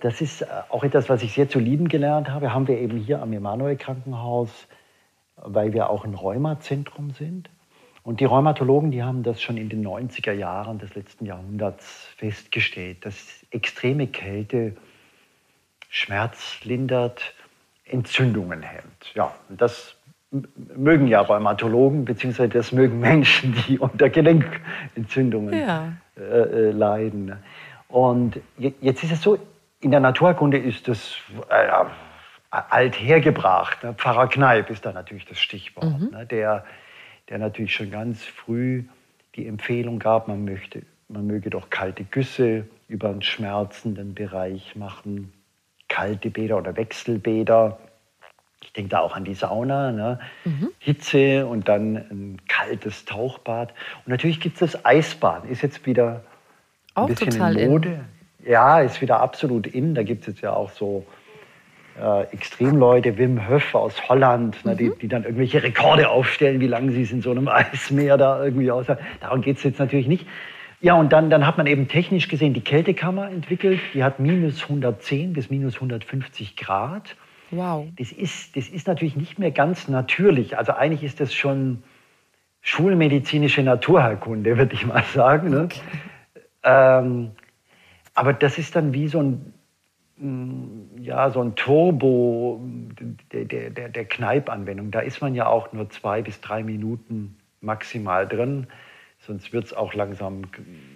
das ist auch etwas, was ich sehr zu lieben gelernt habe. Haben wir eben hier am Emanuel Krankenhaus, weil wir auch ein Rheumazentrum sind. Und die Rheumatologen, die haben das schon in den 90er Jahren des letzten Jahrhunderts festgestellt, dass extreme Kälte Schmerz lindert, Entzündungen hemmt. Ja, das mögen ja Rheumatologen, beziehungsweise das mögen Menschen, die unter Gelenkentzündungen ja. äh, äh, leiden. Und jetzt ist es so, in der Naturkunde ist das äh, alt hergebracht. Ne? Pfarrer Kneip ist da natürlich das Stichwort, mhm. ne? der, der natürlich schon ganz früh die Empfehlung gab, man, möchte, man möge doch kalte Güsse über einen schmerzenden Bereich machen, kalte Bäder oder Wechselbäder ich denke da auch an die Sauna, ne? mhm. Hitze und dann ein kaltes Tauchbad. Und natürlich gibt es das Eisbad, ist jetzt wieder ein auch bisschen in Mode. In. Ja, ist wieder absolut in. Da gibt es jetzt ja auch so äh, Extremleute, Wim Höf aus Holland, mhm. ne, die, mhm. die, dann irgendwelche Rekorde aufstellen, wie lange sie es in so einem Eismeer da irgendwie aushalten. Darum geht es jetzt natürlich nicht. Ja, und dann, dann hat man eben technisch gesehen die Kältekammer entwickelt. Die hat minus 110 bis minus 150 Grad. Wow. Das ist, das ist natürlich nicht mehr ganz natürlich. Also eigentlich ist das schon schulmedizinische Naturheilkunde, würde ich mal sagen. Ne? Okay. Ähm, aber das ist dann wie so ein, mm, ja, so ein Turbo der, der, der Kneipanwendung. Da ist man ja auch nur zwei bis drei Minuten maximal drin. Sonst wird es auch langsam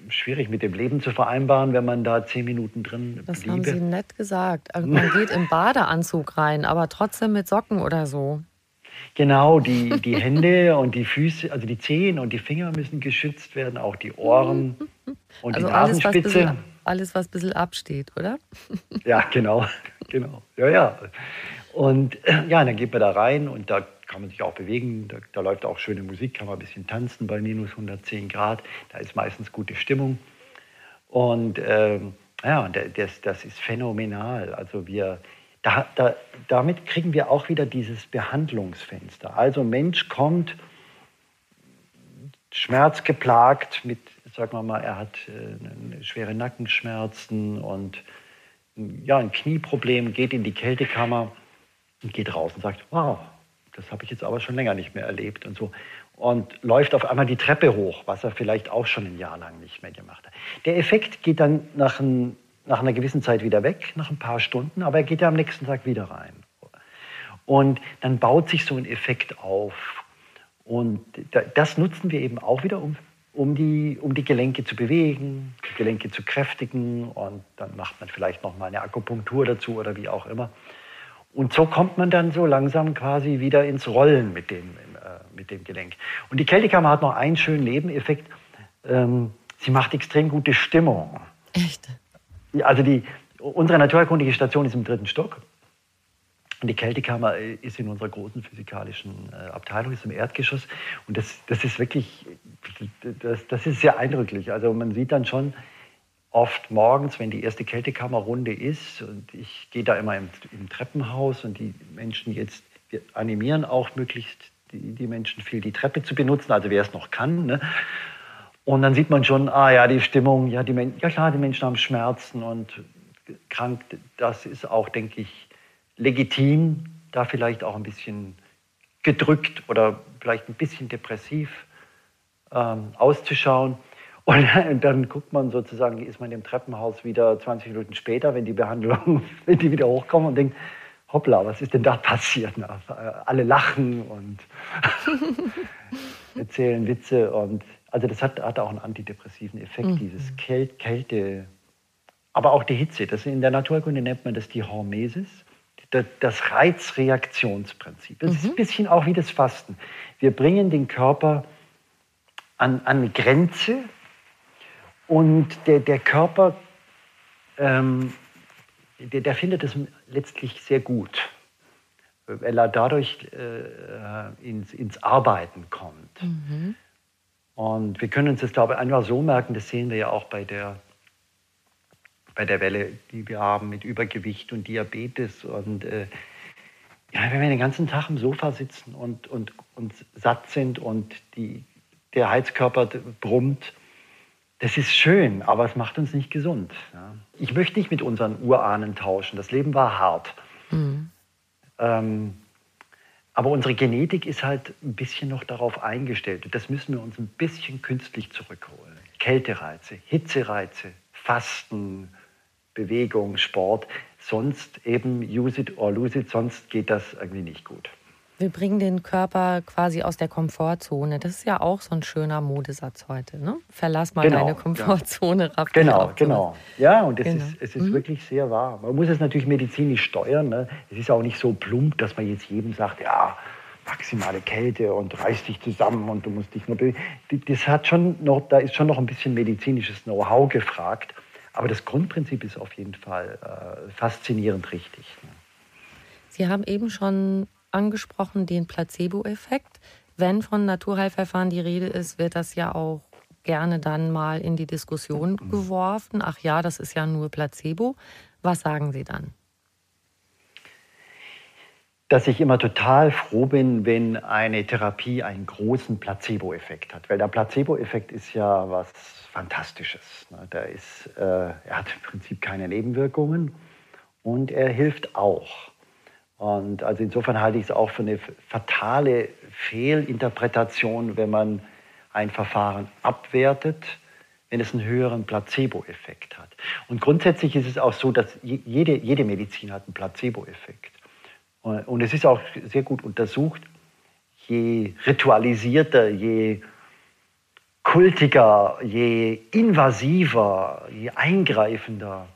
schwierig mit dem Leben zu vereinbaren, wenn man da zehn Minuten drin Das bliebe. haben Sie nett gesagt. Also man geht im Badeanzug rein, aber trotzdem mit Socken oder so. Genau, die, die Hände und die Füße, also die Zehen und die Finger müssen geschützt werden, auch die Ohren und also die Nasenspitze. Alles alles, was ein bisschen absteht, oder? Ja, genau, genau. Ja, ja. Und ja, dann geht man da rein und da kann man sich auch bewegen. Da, da, läuft auch schöne Musik, kann man ein bisschen tanzen bei minus 110 Grad. Da ist meistens gute Stimmung. Und ähm, ja, das, das ist phänomenal. Also wir, da, da, damit kriegen wir auch wieder dieses Behandlungsfenster. Also Mensch kommt schmerzgeplagt mit, sagen wir mal, er hat äh, schwere Nackenschmerzen und ja, ein Knieproblem, geht in die Kältekammer und geht raus und sagt, wow, das habe ich jetzt aber schon länger nicht mehr erlebt und so. Und läuft auf einmal die Treppe hoch, was er vielleicht auch schon ein Jahr lang nicht mehr gemacht hat. Der Effekt geht dann nach, ein, nach einer gewissen Zeit wieder weg, nach ein paar Stunden, aber er geht ja am nächsten Tag wieder rein. Und dann baut sich so ein Effekt auf. Und das nutzen wir eben auch wieder, um, um, die, um die Gelenke zu bewegen, die Gelenke zu kräftigen. Und dann macht man vielleicht noch mal eine Akupunktur dazu oder wie auch immer. Und so kommt man dann so langsam quasi wieder ins Rollen mit dem, äh, mit dem Gelenk. Und die Kältekammer hat noch einen schönen Nebeneffekt. Ähm, sie macht extrem gute Stimmung. Echt? Also die, unsere naturerkundige Station ist im dritten Stock. Und die Kältekammer äh, ist in unserer großen physikalischen äh, Abteilung, ist im Erdgeschoss. Und das, das ist wirklich, das, das ist sehr eindrücklich. Also man sieht dann schon oft morgens, wenn die erste Kältekammerrunde ist, und ich gehe da immer im, im Treppenhaus und die Menschen jetzt, wir animieren auch möglichst die, die Menschen viel die Treppe zu benutzen, also wer es noch kann. Ne? Und dann sieht man schon, ah ja, die Stimmung, ja, die, ja klar, die Menschen haben Schmerzen und krank, das ist auch, denke ich, legitim, da vielleicht auch ein bisschen gedrückt oder vielleicht ein bisschen depressiv ähm, auszuschauen. Und, dann guckt man sozusagen, ist man im Treppenhaus wieder 20 Minuten später, wenn die Behandlung, wenn die wieder hochkommen und denkt, hoppla, was ist denn da passiert? Na, alle lachen und erzählen Witze. Und also das hat, hat auch einen antidepressiven Effekt, mhm. dieses Käl Kälte, aber auch die Hitze. Das in der Naturkunde nennt man das die Hormesis das Reizreaktionsprinzip. Das mhm. ist ein bisschen auch wie das Fasten. Wir bringen den Körper an, an Grenze und der, der Körper, ähm, der, der findet es letztlich sehr gut, weil er dadurch äh, ins, ins Arbeiten kommt. Mhm. Und wir können uns das, glaube ich, einfach so merken, das sehen wir ja auch bei der bei der Welle, die wir haben mit Übergewicht und Diabetes. Und äh, ja, wenn wir den ganzen Tag im Sofa sitzen und, und, und satt sind und die, der Heizkörper brummt, das ist schön, aber es macht uns nicht gesund. Ja. Ich möchte nicht mit unseren Urahnen tauschen. Das Leben war hart. Mhm. Ähm, aber unsere Genetik ist halt ein bisschen noch darauf eingestellt. Und das müssen wir uns ein bisschen künstlich zurückholen. Kältereize, Hitzereize, Fasten, Bewegung, Sport. Sonst eben use it or lose it, sonst geht das irgendwie nicht gut. Wir bringen den Körper quasi aus der Komfortzone. Das ist ja auch so ein schöner Modesatz heute. Ne? Verlass mal genau, deine Komfortzone. Ja. Genau, genau. Ja, und es genau. ist, es ist mhm. wirklich sehr wahr. Man muss es natürlich medizinisch steuern. Ne? Es ist auch nicht so plump, dass man jetzt jedem sagt, ja, maximale Kälte und reiß dich zusammen und du musst dich nur bewegen. Das hat schon noch, da ist schon noch ein bisschen medizinisches Know-how gefragt. Aber das Grundprinzip ist auf jeden Fall äh, faszinierend richtig. Ne? Sie haben eben schon angesprochen den Placebo-Effekt. Wenn von Naturheilverfahren die Rede ist, wird das ja auch gerne dann mal in die Diskussion geworfen. Ach ja, das ist ja nur Placebo. Was sagen Sie dann? Dass ich immer total froh bin, wenn eine Therapie einen großen Placebo-Effekt hat. Weil der Placebo-Effekt ist ja was Fantastisches. Ne? Der ist, äh, er hat im Prinzip keine Nebenwirkungen und er hilft auch. Und also insofern halte ich es auch für eine fatale Fehlinterpretation, wenn man ein Verfahren abwertet, wenn es einen höheren Placebo-Effekt hat. Und grundsätzlich ist es auch so, dass jede, jede Medizin hat einen Placebo-Effekt. Und es ist auch sehr gut untersucht, je ritualisierter, je kultiger, je invasiver, je eingreifender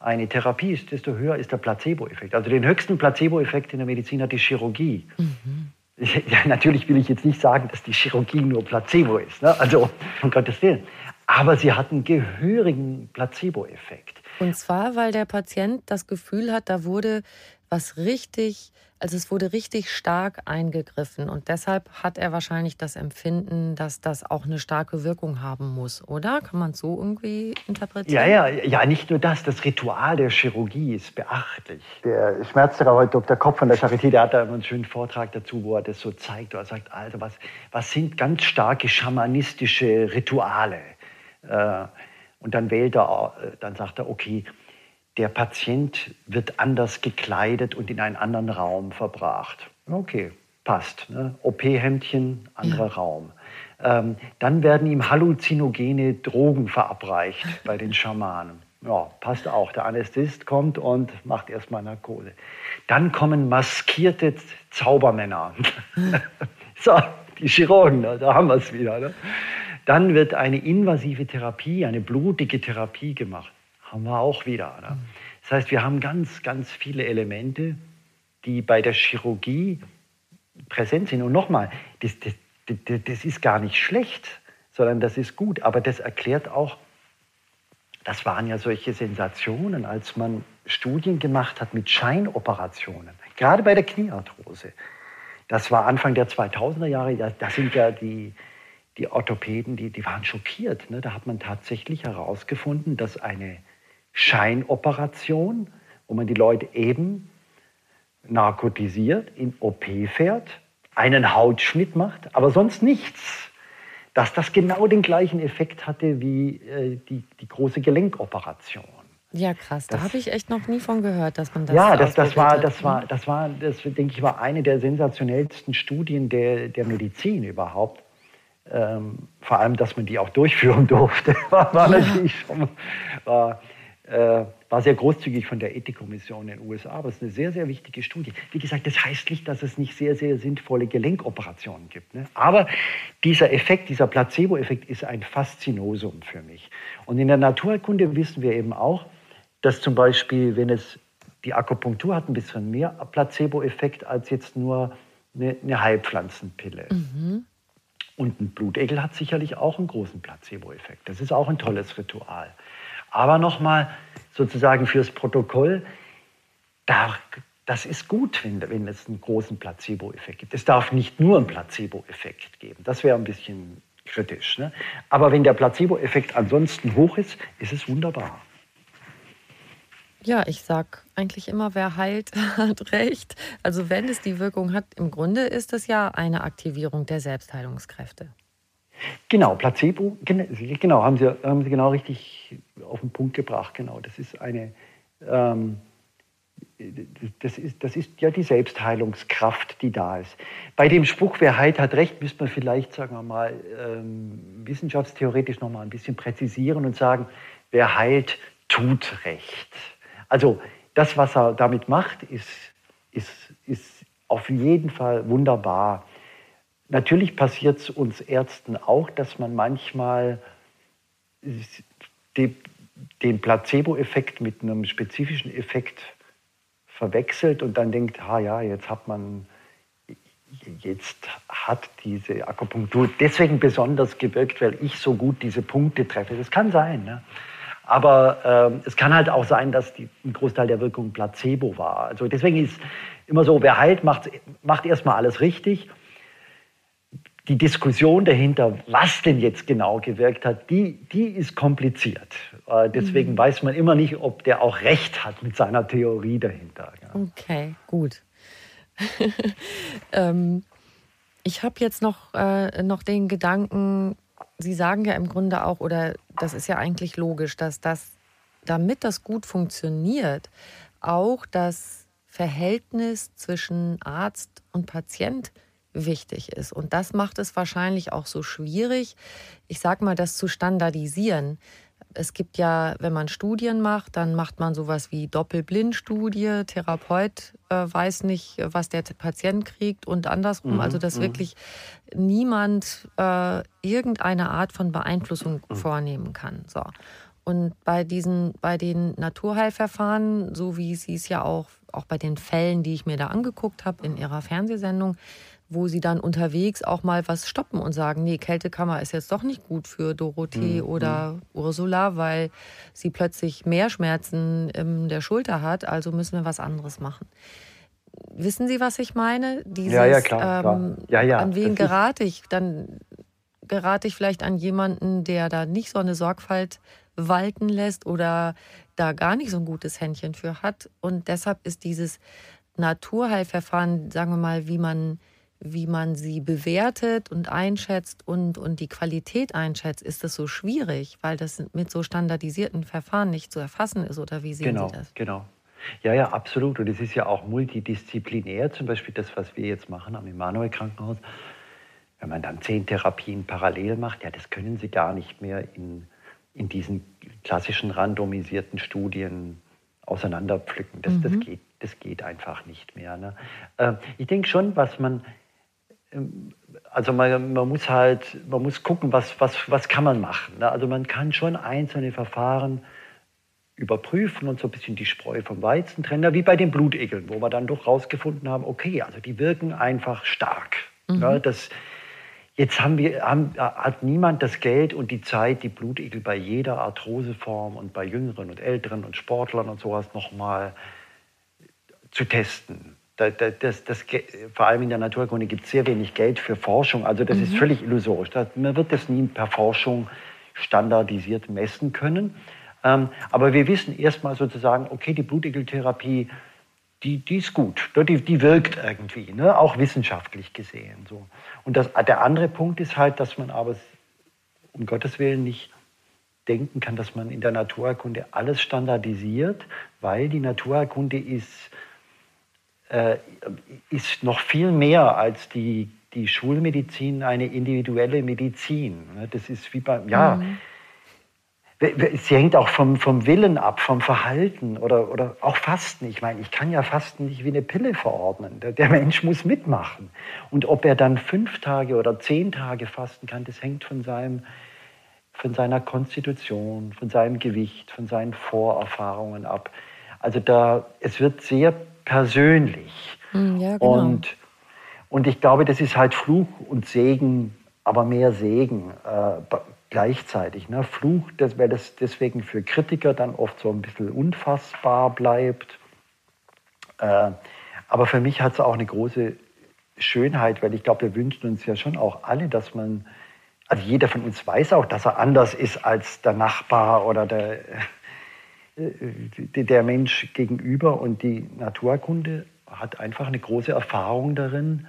eine Therapie ist, desto höher ist der Placebo-Effekt. Also den höchsten Placebo-Effekt in der Medizin hat die Chirurgie. Mhm. Ja, natürlich will ich jetzt nicht sagen, dass die Chirurgie nur Placebo ist, ne? also um Gottes Willen. Aber sie hat einen gehörigen Placebo-Effekt. Und zwar, weil der Patient das Gefühl hat, da wurde was richtig also es wurde richtig stark eingegriffen und deshalb hat er wahrscheinlich das Empfinden, dass das auch eine starke Wirkung haben muss, oder? Kann man es so irgendwie interpretieren? Ja, ja, ja, nicht nur das. Das Ritual der Chirurgie ist beachtlich. Der Schmerztherapeut Dr. Kopp von der Charité, der hat da immer einen schönen Vortrag dazu, wo er das so zeigt. Er sagt, also was, was sind ganz starke schamanistische Rituale? Äh, und dann wählt er, äh, dann sagt er, okay, der Patient wird anders gekleidet und in einen anderen Raum verbracht. Okay, passt. Ne? OP-Hemdchen, anderer ja. Raum. Ähm, dann werden ihm halluzinogene Drogen verabreicht bei den Schamanen. Ja, passt auch. Der Anästhesist kommt und macht erstmal Narkose. Dann kommen maskierte Zaubermänner. so, die Chirurgen, da haben wir es wieder. Ne? Dann wird eine invasive Therapie, eine blutige Therapie gemacht haben wir auch wieder. Ne? Das heißt, wir haben ganz, ganz viele Elemente, die bei der Chirurgie präsent sind. Und nochmal, das, das, das, das ist gar nicht schlecht, sondern das ist gut. Aber das erklärt auch, das waren ja solche Sensationen, als man Studien gemacht hat mit Scheinoperationen, gerade bei der Kniearthrose. Das war Anfang der 2000er Jahre, da, da sind ja die, die Orthopäden, die, die waren schockiert. Ne? Da hat man tatsächlich herausgefunden, dass eine Scheinoperation, wo man die Leute eben narkotisiert, in OP fährt, einen Hautschnitt macht, aber sonst nichts, dass das genau den gleichen Effekt hatte wie äh, die, die große Gelenkoperation. Ja, krass. Das, da habe ich echt noch nie von gehört, dass man das. Ja, das, das war, das war, das war, das denke ich, war eine der sensationellsten Studien der, der Medizin überhaupt. Ähm, vor allem, dass man die auch durchführen durfte, war, war ja. natürlich schon, war, äh, war sehr großzügig von der Ethikkommission in den USA. Aber es ist eine sehr, sehr wichtige Studie. Wie gesagt, das heißt nicht, dass es nicht sehr, sehr sinnvolle Gelenkoperationen gibt. Ne? Aber dieser Effekt, dieser Placebo-Effekt ist ein Faszinosum für mich. Und in der Naturkunde wissen wir eben auch, dass zum Beispiel, wenn es die Akupunktur hat ein bisschen mehr Placebo-Effekt als jetzt nur eine, eine Heilpflanzenpille. Mhm. Und ein Blutegel hat sicherlich auch einen großen Placebo-Effekt. Das ist auch ein tolles Ritual. Aber nochmal sozusagen fürs Protokoll, da, das ist gut, wenn, wenn es einen großen Placebo-Effekt gibt. Es darf nicht nur einen Placebo-Effekt geben. Das wäre ein bisschen kritisch. Ne? Aber wenn der Placebo-Effekt ansonsten hoch ist, ist es wunderbar. Ja, ich sag eigentlich immer, wer heilt, hat recht. Also wenn es die Wirkung hat, im Grunde ist es ja eine Aktivierung der Selbstheilungskräfte. Genau, Placebo, genau, haben Sie, haben Sie genau richtig auf den Punkt gebracht. Genau, das ist eine, ähm, das ist, das ist ja die Selbstheilungskraft, die da ist. Bei dem Spruch, wer heilt, hat recht, müsste man vielleicht, sagen wir mal, ähm, wissenschaftstheoretisch noch mal ein bisschen präzisieren und sagen, wer heilt, tut recht. Also das, was er damit macht, ist, ist, ist auf jeden Fall wunderbar. Natürlich passiert es uns Ärzten auch, dass man manchmal den Placebo-Effekt mit einem spezifischen Effekt verwechselt und dann denkt, ah ja, jetzt hat man, jetzt hat diese Akupunktur deswegen besonders gewirkt, weil ich so gut diese Punkte treffe. Das kann sein. Ne? Aber äh, es kann halt auch sein, dass die, ein Großteil der Wirkung Placebo war. Also deswegen ist immer so, wer heilt, macht, macht erstmal alles richtig. Die Diskussion dahinter, was denn jetzt genau gewirkt hat, die, die ist kompliziert. Äh, deswegen mhm. weiß man immer nicht, ob der auch recht hat mit seiner Theorie dahinter. Ja. Okay, gut. ähm, ich habe jetzt noch, äh, noch den Gedanken, Sie sagen ja im Grunde auch, oder das ist ja eigentlich logisch, dass das, damit das gut funktioniert, auch das Verhältnis zwischen Arzt und Patient wichtig ist. Und das macht es wahrscheinlich auch so schwierig, ich sage mal, das zu standardisieren es gibt ja, wenn man Studien macht, dann macht man sowas wie Doppelblindstudie. Therapeut äh, weiß nicht, was der Patient kriegt und andersrum. Mhm, also, dass mhm. wirklich niemand äh, irgendeine Art von Beeinflussung mhm. vornehmen kann. So. Und bei diesen, bei den Naturheilverfahren, so wie Sie es ja auch, auch bei den Fällen, die ich mir da angeguckt habe in Ihrer Fernsehsendung, wo sie dann unterwegs auch mal was stoppen und sagen, nee, Kältekammer ist jetzt doch nicht gut für Dorothee mhm. oder. Ursula, weil sie plötzlich mehr Schmerzen in der Schulter hat, also müssen wir was anderes machen. Wissen Sie, was ich meine? Dieses, ja, ja, klar. Ähm, klar. Ja, ja, an wen gerate ich? Dann gerate ich vielleicht an jemanden, der da nicht so eine Sorgfalt walten lässt oder da gar nicht so ein gutes Händchen für hat. Und deshalb ist dieses Naturheilverfahren, sagen wir mal, wie man wie man sie bewertet und einschätzt und, und die Qualität einschätzt, ist das so schwierig, weil das mit so standardisierten Verfahren nicht zu erfassen ist? Oder wie sehen genau, Sie das? Genau, ja, ja, absolut. Und es ist ja auch multidisziplinär, zum Beispiel das, was wir jetzt machen am Emanuel-Krankenhaus. Wenn man dann zehn Therapien parallel macht, ja, das können Sie gar nicht mehr in, in diesen klassischen randomisierten Studien auseinanderpflücken. Das, mhm. das, geht, das geht einfach nicht mehr. Ne? Äh, ich denke schon, was man also man, man, muss halt, man muss gucken, was, was, was kann man machen. Ne? Also man kann schon einzelne Verfahren überprüfen und so ein bisschen die Spreu vom Weizen trennen, wie bei den Blutegeln, wo wir dann doch rausgefunden haben, okay, also die wirken einfach stark. Mhm. Ja, das, Jetzt haben wir, haben, hat niemand das Geld und die Zeit, die Blutegel bei jeder Arthroseform und bei Jüngeren und Älteren und Sportlern und sowas nochmal zu testen. Das, das, das, vor allem in der Naturkunde gibt es sehr wenig Geld für Forschung. Also das mhm. ist völlig illusorisch. man wird das nie per Forschung standardisiert messen können. Ähm, aber wir wissen erstmal sozusagen, okay, die Blutegeltherapie die, die ist gut, die, die wirkt irgendwie, ne? auch wissenschaftlich gesehen. So. Und das, der andere Punkt ist halt, dass man aber um Gottes Willen nicht denken kann, dass man in der Naturerkunde alles standardisiert, weil die Naturerkunde ist, ist noch viel mehr als die, die Schulmedizin eine individuelle Medizin. Ne? Das ist wie beim, ja, mhm. Sie hängt auch vom, vom Willen ab, vom Verhalten oder, oder auch Fasten. Ich meine, ich kann ja Fasten nicht wie eine Pille verordnen. Der, der, Mensch muss mitmachen. Und ob er dann fünf Tage oder zehn Tage fasten kann, das hängt von, seinem, von seiner Konstitution, von seinem Gewicht, von seinen Vorerfahrungen ab. Also da, es wird sehr persönlich. Hm, ja, genau. und, und ich glaube, das ist halt Fluch und Segen, aber mehr Segen. Äh, gleichzeitig. Ne? Fluch, das, weil das deswegen für Kritiker dann oft so ein bisschen unfassbar bleibt. Äh, aber für mich hat es auch eine große Schönheit, weil ich glaube, wir wünschen uns ja schon auch alle, dass man, also jeder von uns weiß auch, dass er anders ist als der Nachbar oder der, der Mensch gegenüber. Und die Naturkunde hat einfach eine große Erfahrung darin,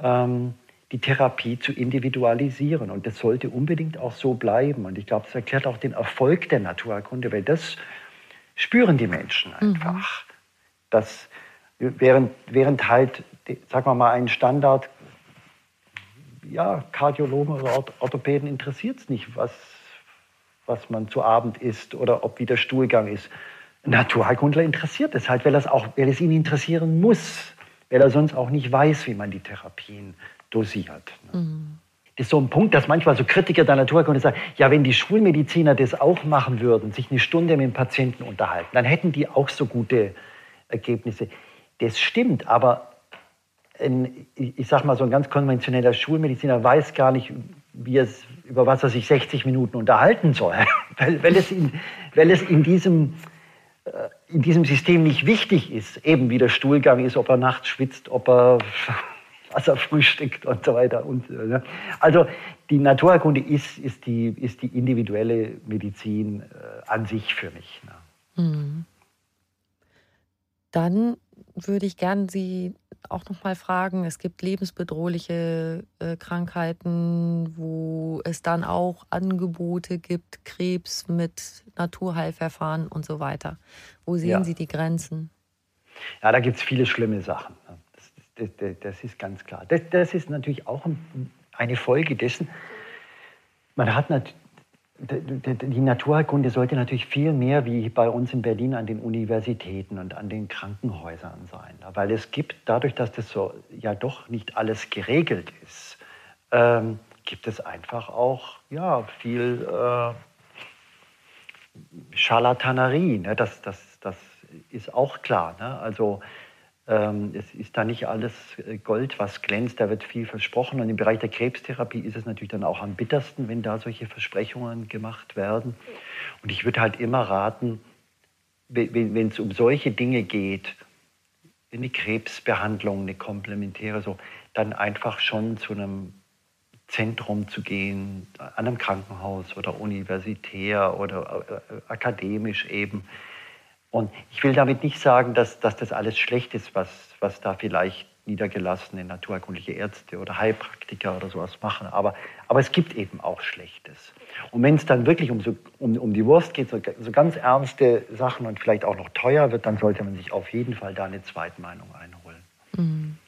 ähm, die Therapie zu individualisieren. Und das sollte unbedingt auch so bleiben. Und ich glaube, das erklärt auch den Erfolg der Naturerkunde, weil das spüren die Menschen mhm. einfach. Mhm. Dass während, während halt, sagen wir mal, ein Standard, ja, Kardiologen oder Orthopäden interessiert es nicht, was, was man zu Abend isst oder ob wieder Stuhlgang ist. Naturheilkundler interessiert es halt, weil, das auch, weil es ihn interessieren muss, weil er sonst auch nicht weiß, wie man die Therapien dosiert. Mhm. Das ist so ein Punkt, dass manchmal so Kritiker der Naturkunde sagen, ja, wenn die Schulmediziner das auch machen würden, sich eine Stunde mit dem Patienten unterhalten, dann hätten die auch so gute Ergebnisse. Das stimmt, aber ein, ich sage mal, so ein ganz konventioneller Schulmediziner weiß gar nicht, wie es, über was er sich 60 Minuten unterhalten soll, weil, weil, es, in, weil es in diesem, äh, in diesem System nicht wichtig ist, eben wie der Stuhlgang ist, ob er nachts schwitzt, ob er was er frühstückt und so weiter. Und, ne? Also die Naturerkunde ist, ist, die, ist die individuelle Medizin äh, an sich für mich. Ne? Mhm. Dann würde ich gerne Sie auch noch mal fragen, es gibt lebensbedrohliche äh, Krankheiten, wo es dann auch Angebote gibt, Krebs mit Naturheilverfahren und so weiter. Wo sehen ja. Sie die Grenzen? Ja, da gibt es viele schlimme Sachen. Das, das, das ist ganz klar. Das, das, ist natürlich auch eine Folge dessen. Man hat natürlich die Naturheilkunde sollte natürlich viel mehr wie bei uns in Berlin an den Universitäten und an den Krankenhäusern sein. Weil es gibt, dadurch, dass das so ja doch nicht alles geregelt ist, ähm, gibt es einfach auch ja, viel äh, Scharlatanerie. Ne? Das, das, das ist auch klar. Ne? Also es ist da nicht alles äh, Gold, was glänzt, da wird viel versprochen. Und im Bereich der Krebstherapie ist es natürlich dann auch am bittersten, wenn da solche Versprechungen gemacht werden. Und ich würde halt immer raten, wenn es um solche Dinge geht, eine Krebsbehandlung, eine komplementäre, so, dann einfach schon zu einem Zentrum zu gehen, an einem Krankenhaus oder universitär oder äh, äh, akademisch eben und ich will damit nicht sagen, dass, dass das alles schlecht ist, was, was da vielleicht niedergelassene naturerkundliche Ärzte oder Heilpraktiker oder sowas machen. Aber, aber es gibt eben auch Schlechtes. Und wenn es dann wirklich um, so, um, um die Wurst geht, so, so ganz ernste Sachen und vielleicht auch noch teuer wird, dann sollte man sich auf jeden Fall da eine Zweitmeinung einholen. Mhm.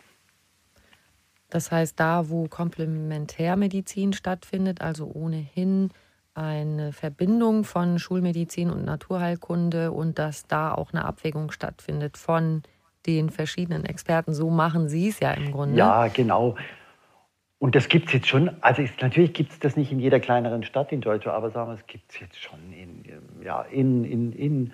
Das heißt, da, wo Komplementärmedizin stattfindet, also ohnehin eine Verbindung von Schulmedizin und Naturheilkunde und dass da auch eine Abwägung stattfindet von den verschiedenen Experten. So machen Sie es ja im Grunde. Ja, genau. Und das gibt es jetzt schon, also ist, natürlich gibt es das nicht in jeder kleineren Stadt in Deutschland, aber sagen wir, es gibt es jetzt schon in, ja, in, in, in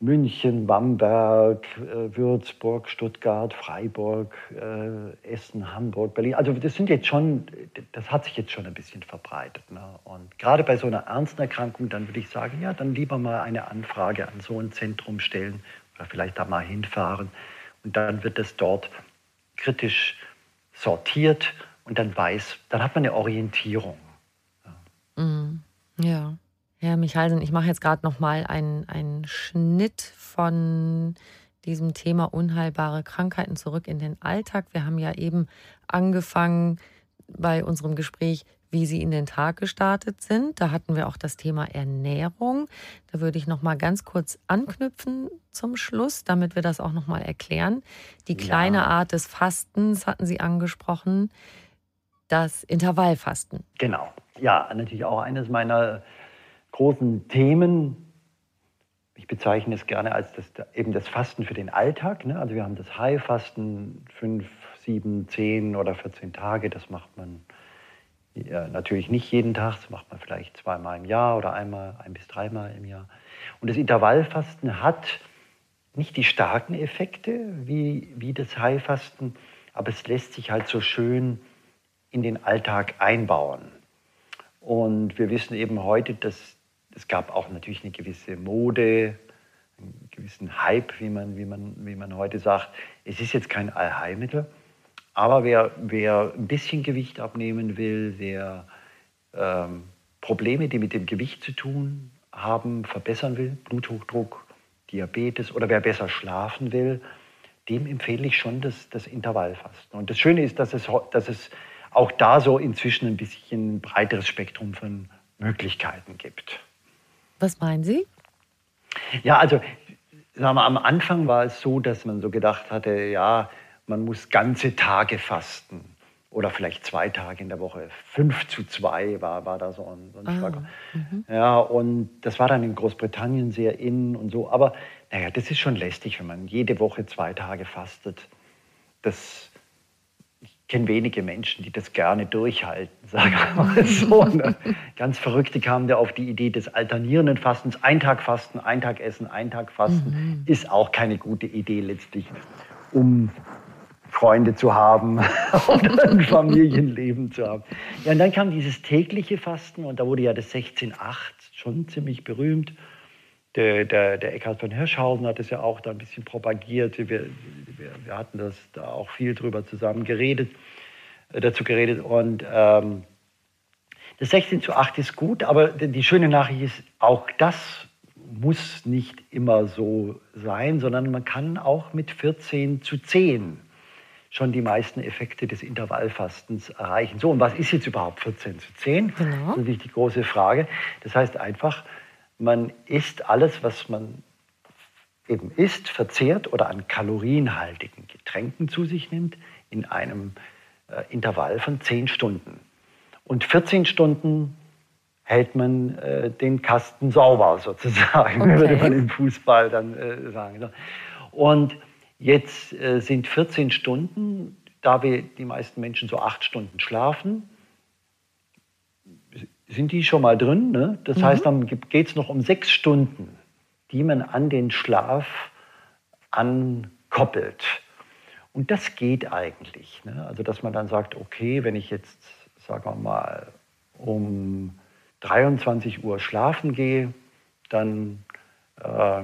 München, Bamberg, äh, Würzburg, Stuttgart, Freiburg, äh, Essen, Hamburg, Berlin. Also das sind jetzt schon, das hat sich jetzt schon ein bisschen verbreitet. Ne? Und gerade bei so einer ernsten Erkrankung, dann würde ich sagen, ja, dann lieber mal eine Anfrage an so ein Zentrum stellen oder vielleicht da mal hinfahren. Und dann wird es dort kritisch sortiert und dann weiß, dann hat man eine Orientierung. Ja. Mm, ja. Herr Michalsen, ich mache jetzt gerade noch mal einen, einen Schnitt von diesem Thema unheilbare Krankheiten zurück in den Alltag. Wir haben ja eben angefangen bei unserem Gespräch, wie Sie in den Tag gestartet sind. Da hatten wir auch das Thema Ernährung. Da würde ich noch mal ganz kurz anknüpfen zum Schluss, damit wir das auch noch mal erklären. Die kleine ja. Art des Fastens hatten Sie angesprochen, das Intervallfasten. Genau. Ja, natürlich auch eines meiner großen Themen. Ich bezeichne es gerne als das, eben das Fasten für den Alltag. Ne? Also wir haben das Heilfasten, fünf, sieben, zehn oder 14 Tage. Das macht man ja, natürlich nicht jeden Tag. Das macht man vielleicht zweimal im Jahr oder einmal, ein bis dreimal im Jahr. Und das Intervallfasten hat nicht die starken Effekte wie, wie das Heilfasten, aber es lässt sich halt so schön in den Alltag einbauen. Und wir wissen eben heute, dass es gab auch natürlich eine gewisse Mode, einen gewissen Hype, wie man, wie man, wie man heute sagt. Es ist jetzt kein Allheilmittel, aber wer, wer ein bisschen Gewicht abnehmen will, wer ähm, Probleme, die mit dem Gewicht zu tun haben, verbessern will, Bluthochdruck, Diabetes oder wer besser schlafen will, dem empfehle ich schon das, das Intervallfasten. Und das Schöne ist, dass es, dass es auch da so inzwischen ein bisschen breiteres Spektrum von Möglichkeiten gibt. Was meinen Sie? Ja, also sagen wir, am Anfang war es so, dass man so gedacht hatte, ja, man muss ganze Tage fasten oder vielleicht zwei Tage in der Woche. Fünf zu zwei war, war da so ein, so ein ah, mhm. Ja, und das war dann in Großbritannien sehr in und so. Aber naja, das ist schon lästig, wenn man jede Woche zwei Tage fastet. Das, kenne wenige Menschen, die das gerne durchhalten, sagen wir mal so. Ne? Ganz Verrückte kamen da auf die Idee des alternierenden Fastens. Ein Tag Fasten, ein Tag Essen, ein Tag Fasten mhm. ist auch keine gute Idee letztlich, um Freunde zu haben oder ein Familienleben zu haben. Ja, und dann kam dieses tägliche Fasten und da wurde ja das 16.8 schon ziemlich berühmt. Der, der, der Eckhard von Hirschhausen hat es ja auch da ein bisschen propagiert. Wir, wir, wir hatten das da auch viel drüber zusammen geredet, äh, dazu geredet. Und ähm, das 16 zu 8 ist gut, aber die schöne Nachricht ist, auch das muss nicht immer so sein, sondern man kann auch mit 14 zu 10 schon die meisten Effekte des Intervallfastens erreichen. So, und was ist jetzt überhaupt 14 zu 10? Genau. Das ist natürlich die große Frage. Das heißt einfach, man isst alles, was man eben isst, verzehrt oder an kalorienhaltigen Getränken zu sich nimmt, in einem äh, Intervall von 10 Stunden. Und 14 Stunden hält man äh, den Kasten sauber sozusagen, okay. würde man im Fußball dann äh, sagen. Und jetzt äh, sind 14 Stunden, da wir die meisten Menschen so acht Stunden schlafen, sind die schon mal drin. Ne? Das mhm. heißt, dann geht es noch um sechs Stunden, die man an den Schlaf ankoppelt. Und das geht eigentlich. Ne? Also, dass man dann sagt, okay, wenn ich jetzt, sagen wir mal, um 23 Uhr schlafen gehe, dann äh,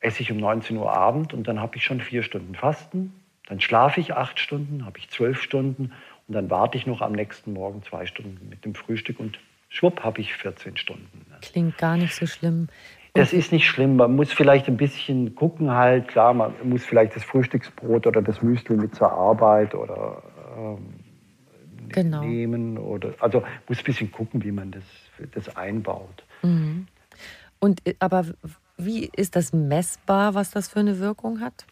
esse ich um 19 Uhr Abend und dann habe ich schon vier Stunden Fasten. Dann schlafe ich acht Stunden, habe ich zwölf Stunden und dann warte ich noch am nächsten Morgen zwei Stunden mit dem Frühstück und schwupp habe ich 14 Stunden. Klingt gar nicht so schlimm. Das ist nicht schlimm. Man muss vielleicht ein bisschen gucken halt. Klar, man muss vielleicht das Frühstücksbrot oder das Müsli mit zur Arbeit oder ähm, genau. nehmen. Oder, also muss ein bisschen gucken, wie man das, das einbaut. Mhm. Und äh, aber wie ist das messbar, was das für eine Wirkung hat?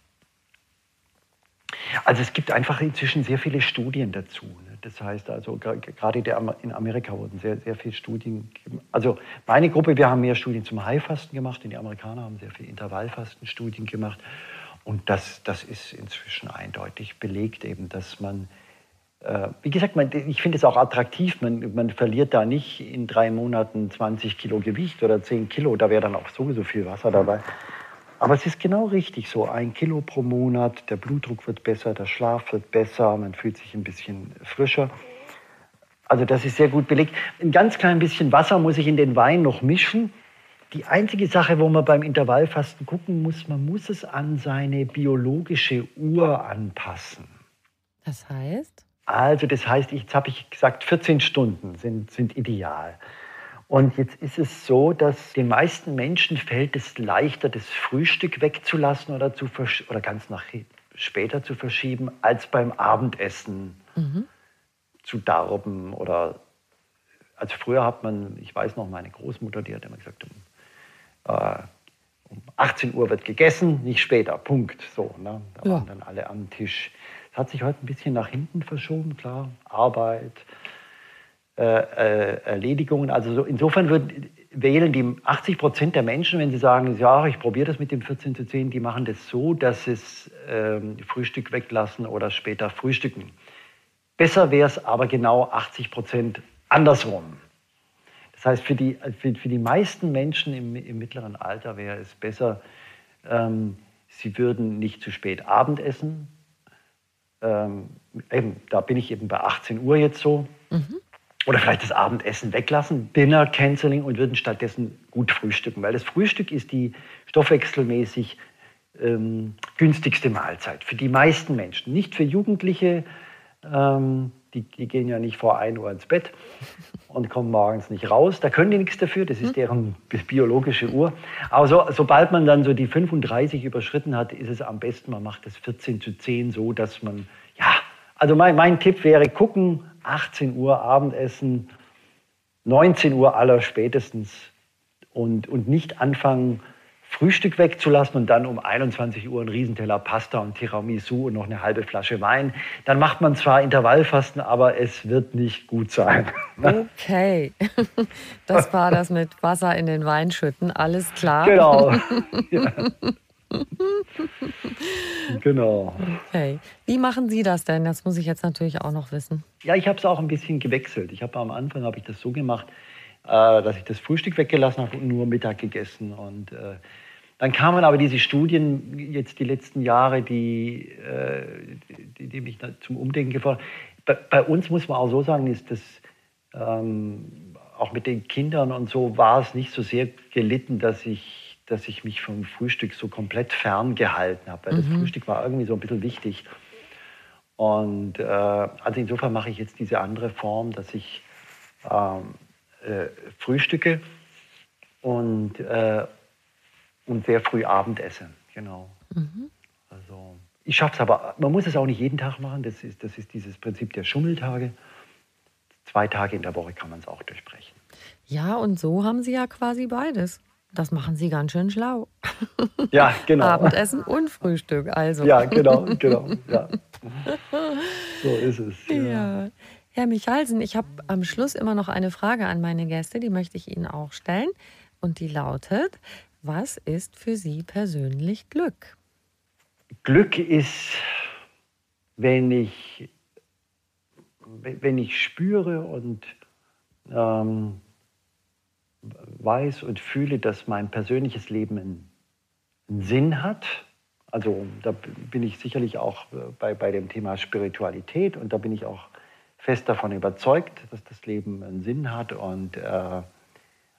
Also es gibt einfach inzwischen sehr viele Studien dazu. Ne? Das heißt also, gerade in Amerika wurden sehr, sehr viele Studien. Also meine Gruppe, wir haben mehr Studien zum Heilfasten gemacht und die Amerikaner haben sehr viele Intervallfastenstudien gemacht. Und das, das ist inzwischen eindeutig belegt, eben, dass man, äh, wie gesagt, man, ich finde es auch attraktiv, man, man verliert da nicht in drei Monaten 20 Kilo Gewicht oder 10 Kilo, da wäre dann auch sowieso viel Wasser dabei. Aber es ist genau richtig so. Ein Kilo pro Monat, der Blutdruck wird besser, der Schlaf wird besser, man fühlt sich ein bisschen frischer. Also das ist sehr gut belegt. Ein ganz klein bisschen Wasser muss ich in den Wein noch mischen. Die einzige Sache, wo man beim Intervallfasten gucken muss, man muss es an seine biologische Uhr anpassen. Das heißt? Also das heißt, jetzt habe ich gesagt, 14 Stunden sind, sind ideal. Und jetzt ist es so, dass den meisten Menschen fällt es leichter, das Frühstück wegzulassen oder, zu oder ganz nach später zu verschieben, als beim Abendessen mhm. zu darben. Oder also früher hat man, ich weiß noch, meine Großmutter, die hat immer gesagt, um, äh, um 18 Uhr wird gegessen, nicht später. Punkt. So, ne? Da ja. waren dann alle am Tisch. Das hat sich heute ein bisschen nach hinten verschoben, klar. Arbeit, Erledigungen. Also so, insofern wird, wählen die 80 Prozent der Menschen, wenn sie sagen, ja, ich probiere das mit dem 14 zu 10, die machen das so, dass sie ähm, Frühstück weglassen oder später frühstücken. Besser wäre es aber genau 80 Prozent andersrum. Das heißt, für die, für, für die meisten Menschen im, im mittleren Alter wäre es besser, ähm, sie würden nicht zu spät Abendessen. Ähm, eben, da bin ich eben bei 18 Uhr jetzt so. Mhm oder vielleicht das Abendessen weglassen, Dinner Canceling und würden stattdessen gut frühstücken, weil das Frühstück ist die stoffwechselmäßig ähm, günstigste Mahlzeit für die meisten Menschen. Nicht für Jugendliche, ähm, die, die, gehen ja nicht vor 1 Uhr ins Bett und kommen morgens nicht raus. Da können die nichts dafür, das ist deren biologische Uhr. Aber so, sobald man dann so die 35 überschritten hat, ist es am besten, man macht das 14 zu 10 so, dass man, ja, also mein, mein Tipp wäre, gucken, 18 Uhr Abendessen, 19 Uhr aller spätestens und, und nicht anfangen, Frühstück wegzulassen und dann um 21 Uhr einen Riesenteller Pasta und Tiramisu und noch eine halbe Flasche Wein. Dann macht man zwar Intervallfasten, aber es wird nicht gut sein. Okay, das war das mit Wasser in den Wein schütten, alles klar. Genau. Ja. genau. Okay. Wie machen Sie das denn? Das muss ich jetzt natürlich auch noch wissen. Ja, ich habe es auch ein bisschen gewechselt. Ich habe am Anfang habe ich das so gemacht, äh, dass ich das Frühstück weggelassen habe und nur Mittag gegessen. Und äh, dann kamen aber diese Studien jetzt die letzten Jahre, die, äh, die, die, mich zum Umdenken gefordert haben. Bei, bei, uns muss man auch so sagen, ist das ähm, auch mit den Kindern und so war es nicht so sehr gelitten, dass ich dass ich mich vom Frühstück so komplett ferngehalten habe, weil mhm. das Frühstück war irgendwie so ein bisschen wichtig. Und äh, also insofern mache ich jetzt diese andere Form, dass ich ähm, äh, frühstücke und, äh, und sehr früh Abend esse. Genau. Mhm. Also ich schaffe es aber, man muss es auch nicht jeden Tag machen. Das ist, das ist dieses Prinzip der Schummeltage. Zwei Tage in der Woche kann man es auch durchbrechen. Ja, und so haben Sie ja quasi beides. Das machen Sie ganz schön schlau. Ja, genau. Abendessen und Frühstück, also. Ja, genau, genau. Ja. So ist es. Ja. ja. Herr Michalsen, ich habe am Schluss immer noch eine Frage an meine Gäste, die möchte ich Ihnen auch stellen. Und die lautet: Was ist für Sie persönlich Glück? Glück ist, wenn ich, wenn ich spüre und ähm, weiß und fühle, dass mein persönliches Leben einen, Sinn hat. Also da bin ich sicherlich auch äh, bei, bei dem Thema Spiritualität und da bin ich auch fest davon überzeugt, dass das Leben einen Sinn hat und äh,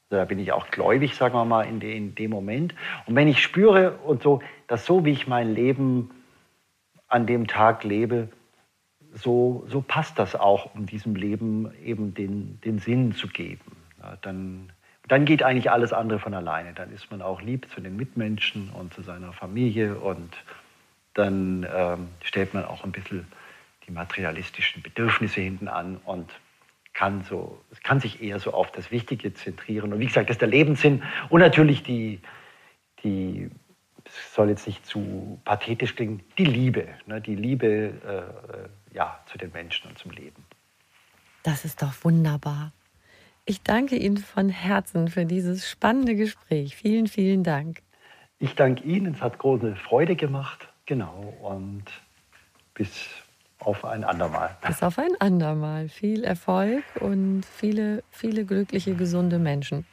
also da bin ich auch gläubig, sagen wir mal, in, de, in dem Moment. Und wenn ich spüre und so, dass so wie ich mein Leben an dem Tag lebe, so, so passt das auch, um diesem Leben eben den, den Sinn zu geben. Ja, dann dann geht eigentlich alles andere von alleine. Dann ist man auch lieb zu den Mitmenschen und zu seiner Familie und dann ähm, stellt man auch ein bisschen die materialistischen Bedürfnisse hinten an und kann, so, kann sich eher so auf das Wichtige zentrieren. Und wie gesagt, das ist der Lebenssinn und natürlich die, die soll jetzt nicht zu pathetisch klingen, die Liebe, ne, die Liebe äh, ja, zu den Menschen und zum Leben. Das ist doch wunderbar. Ich danke Ihnen von Herzen für dieses spannende Gespräch. Vielen, vielen Dank. Ich danke Ihnen. Es hat große Freude gemacht. Genau. Und bis auf ein andermal. Bis auf ein andermal. Viel Erfolg und viele, viele glückliche, gesunde Menschen.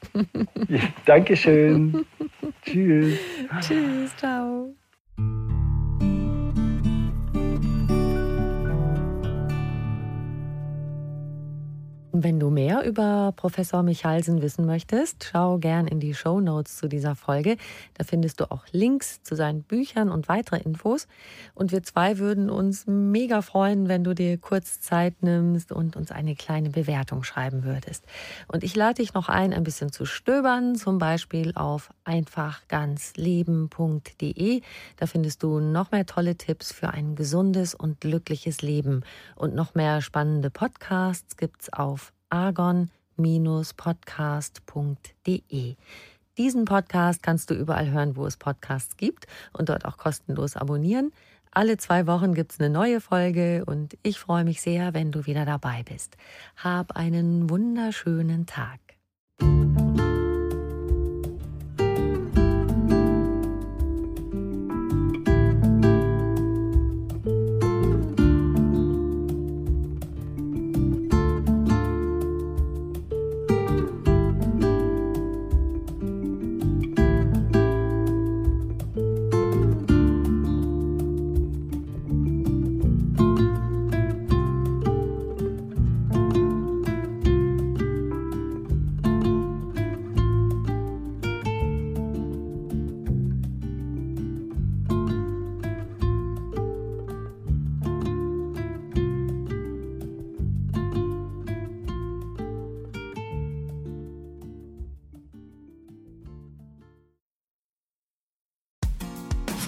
Ja, Dankeschön. Tschüss. Tschüss, ciao. Wenn du mehr über Professor Michalsen wissen möchtest, schau gern in die Show Notes zu dieser Folge. Da findest du auch Links zu seinen Büchern und weitere Infos. Und wir zwei würden uns mega freuen, wenn du dir kurz Zeit nimmst und uns eine kleine Bewertung schreiben würdest. Und ich lade dich noch ein, ein bisschen zu stöbern, zum Beispiel auf einfachganzleben.de. Da findest du noch mehr tolle Tipps für ein gesundes und glückliches Leben. Und noch mehr spannende Podcasts gibt's auf argon-podcast.de. Diesen Podcast kannst du überall hören, wo es Podcasts gibt und dort auch kostenlos abonnieren. Alle zwei Wochen gibt es eine neue Folge und ich freue mich sehr, wenn du wieder dabei bist. Hab einen wunderschönen Tag.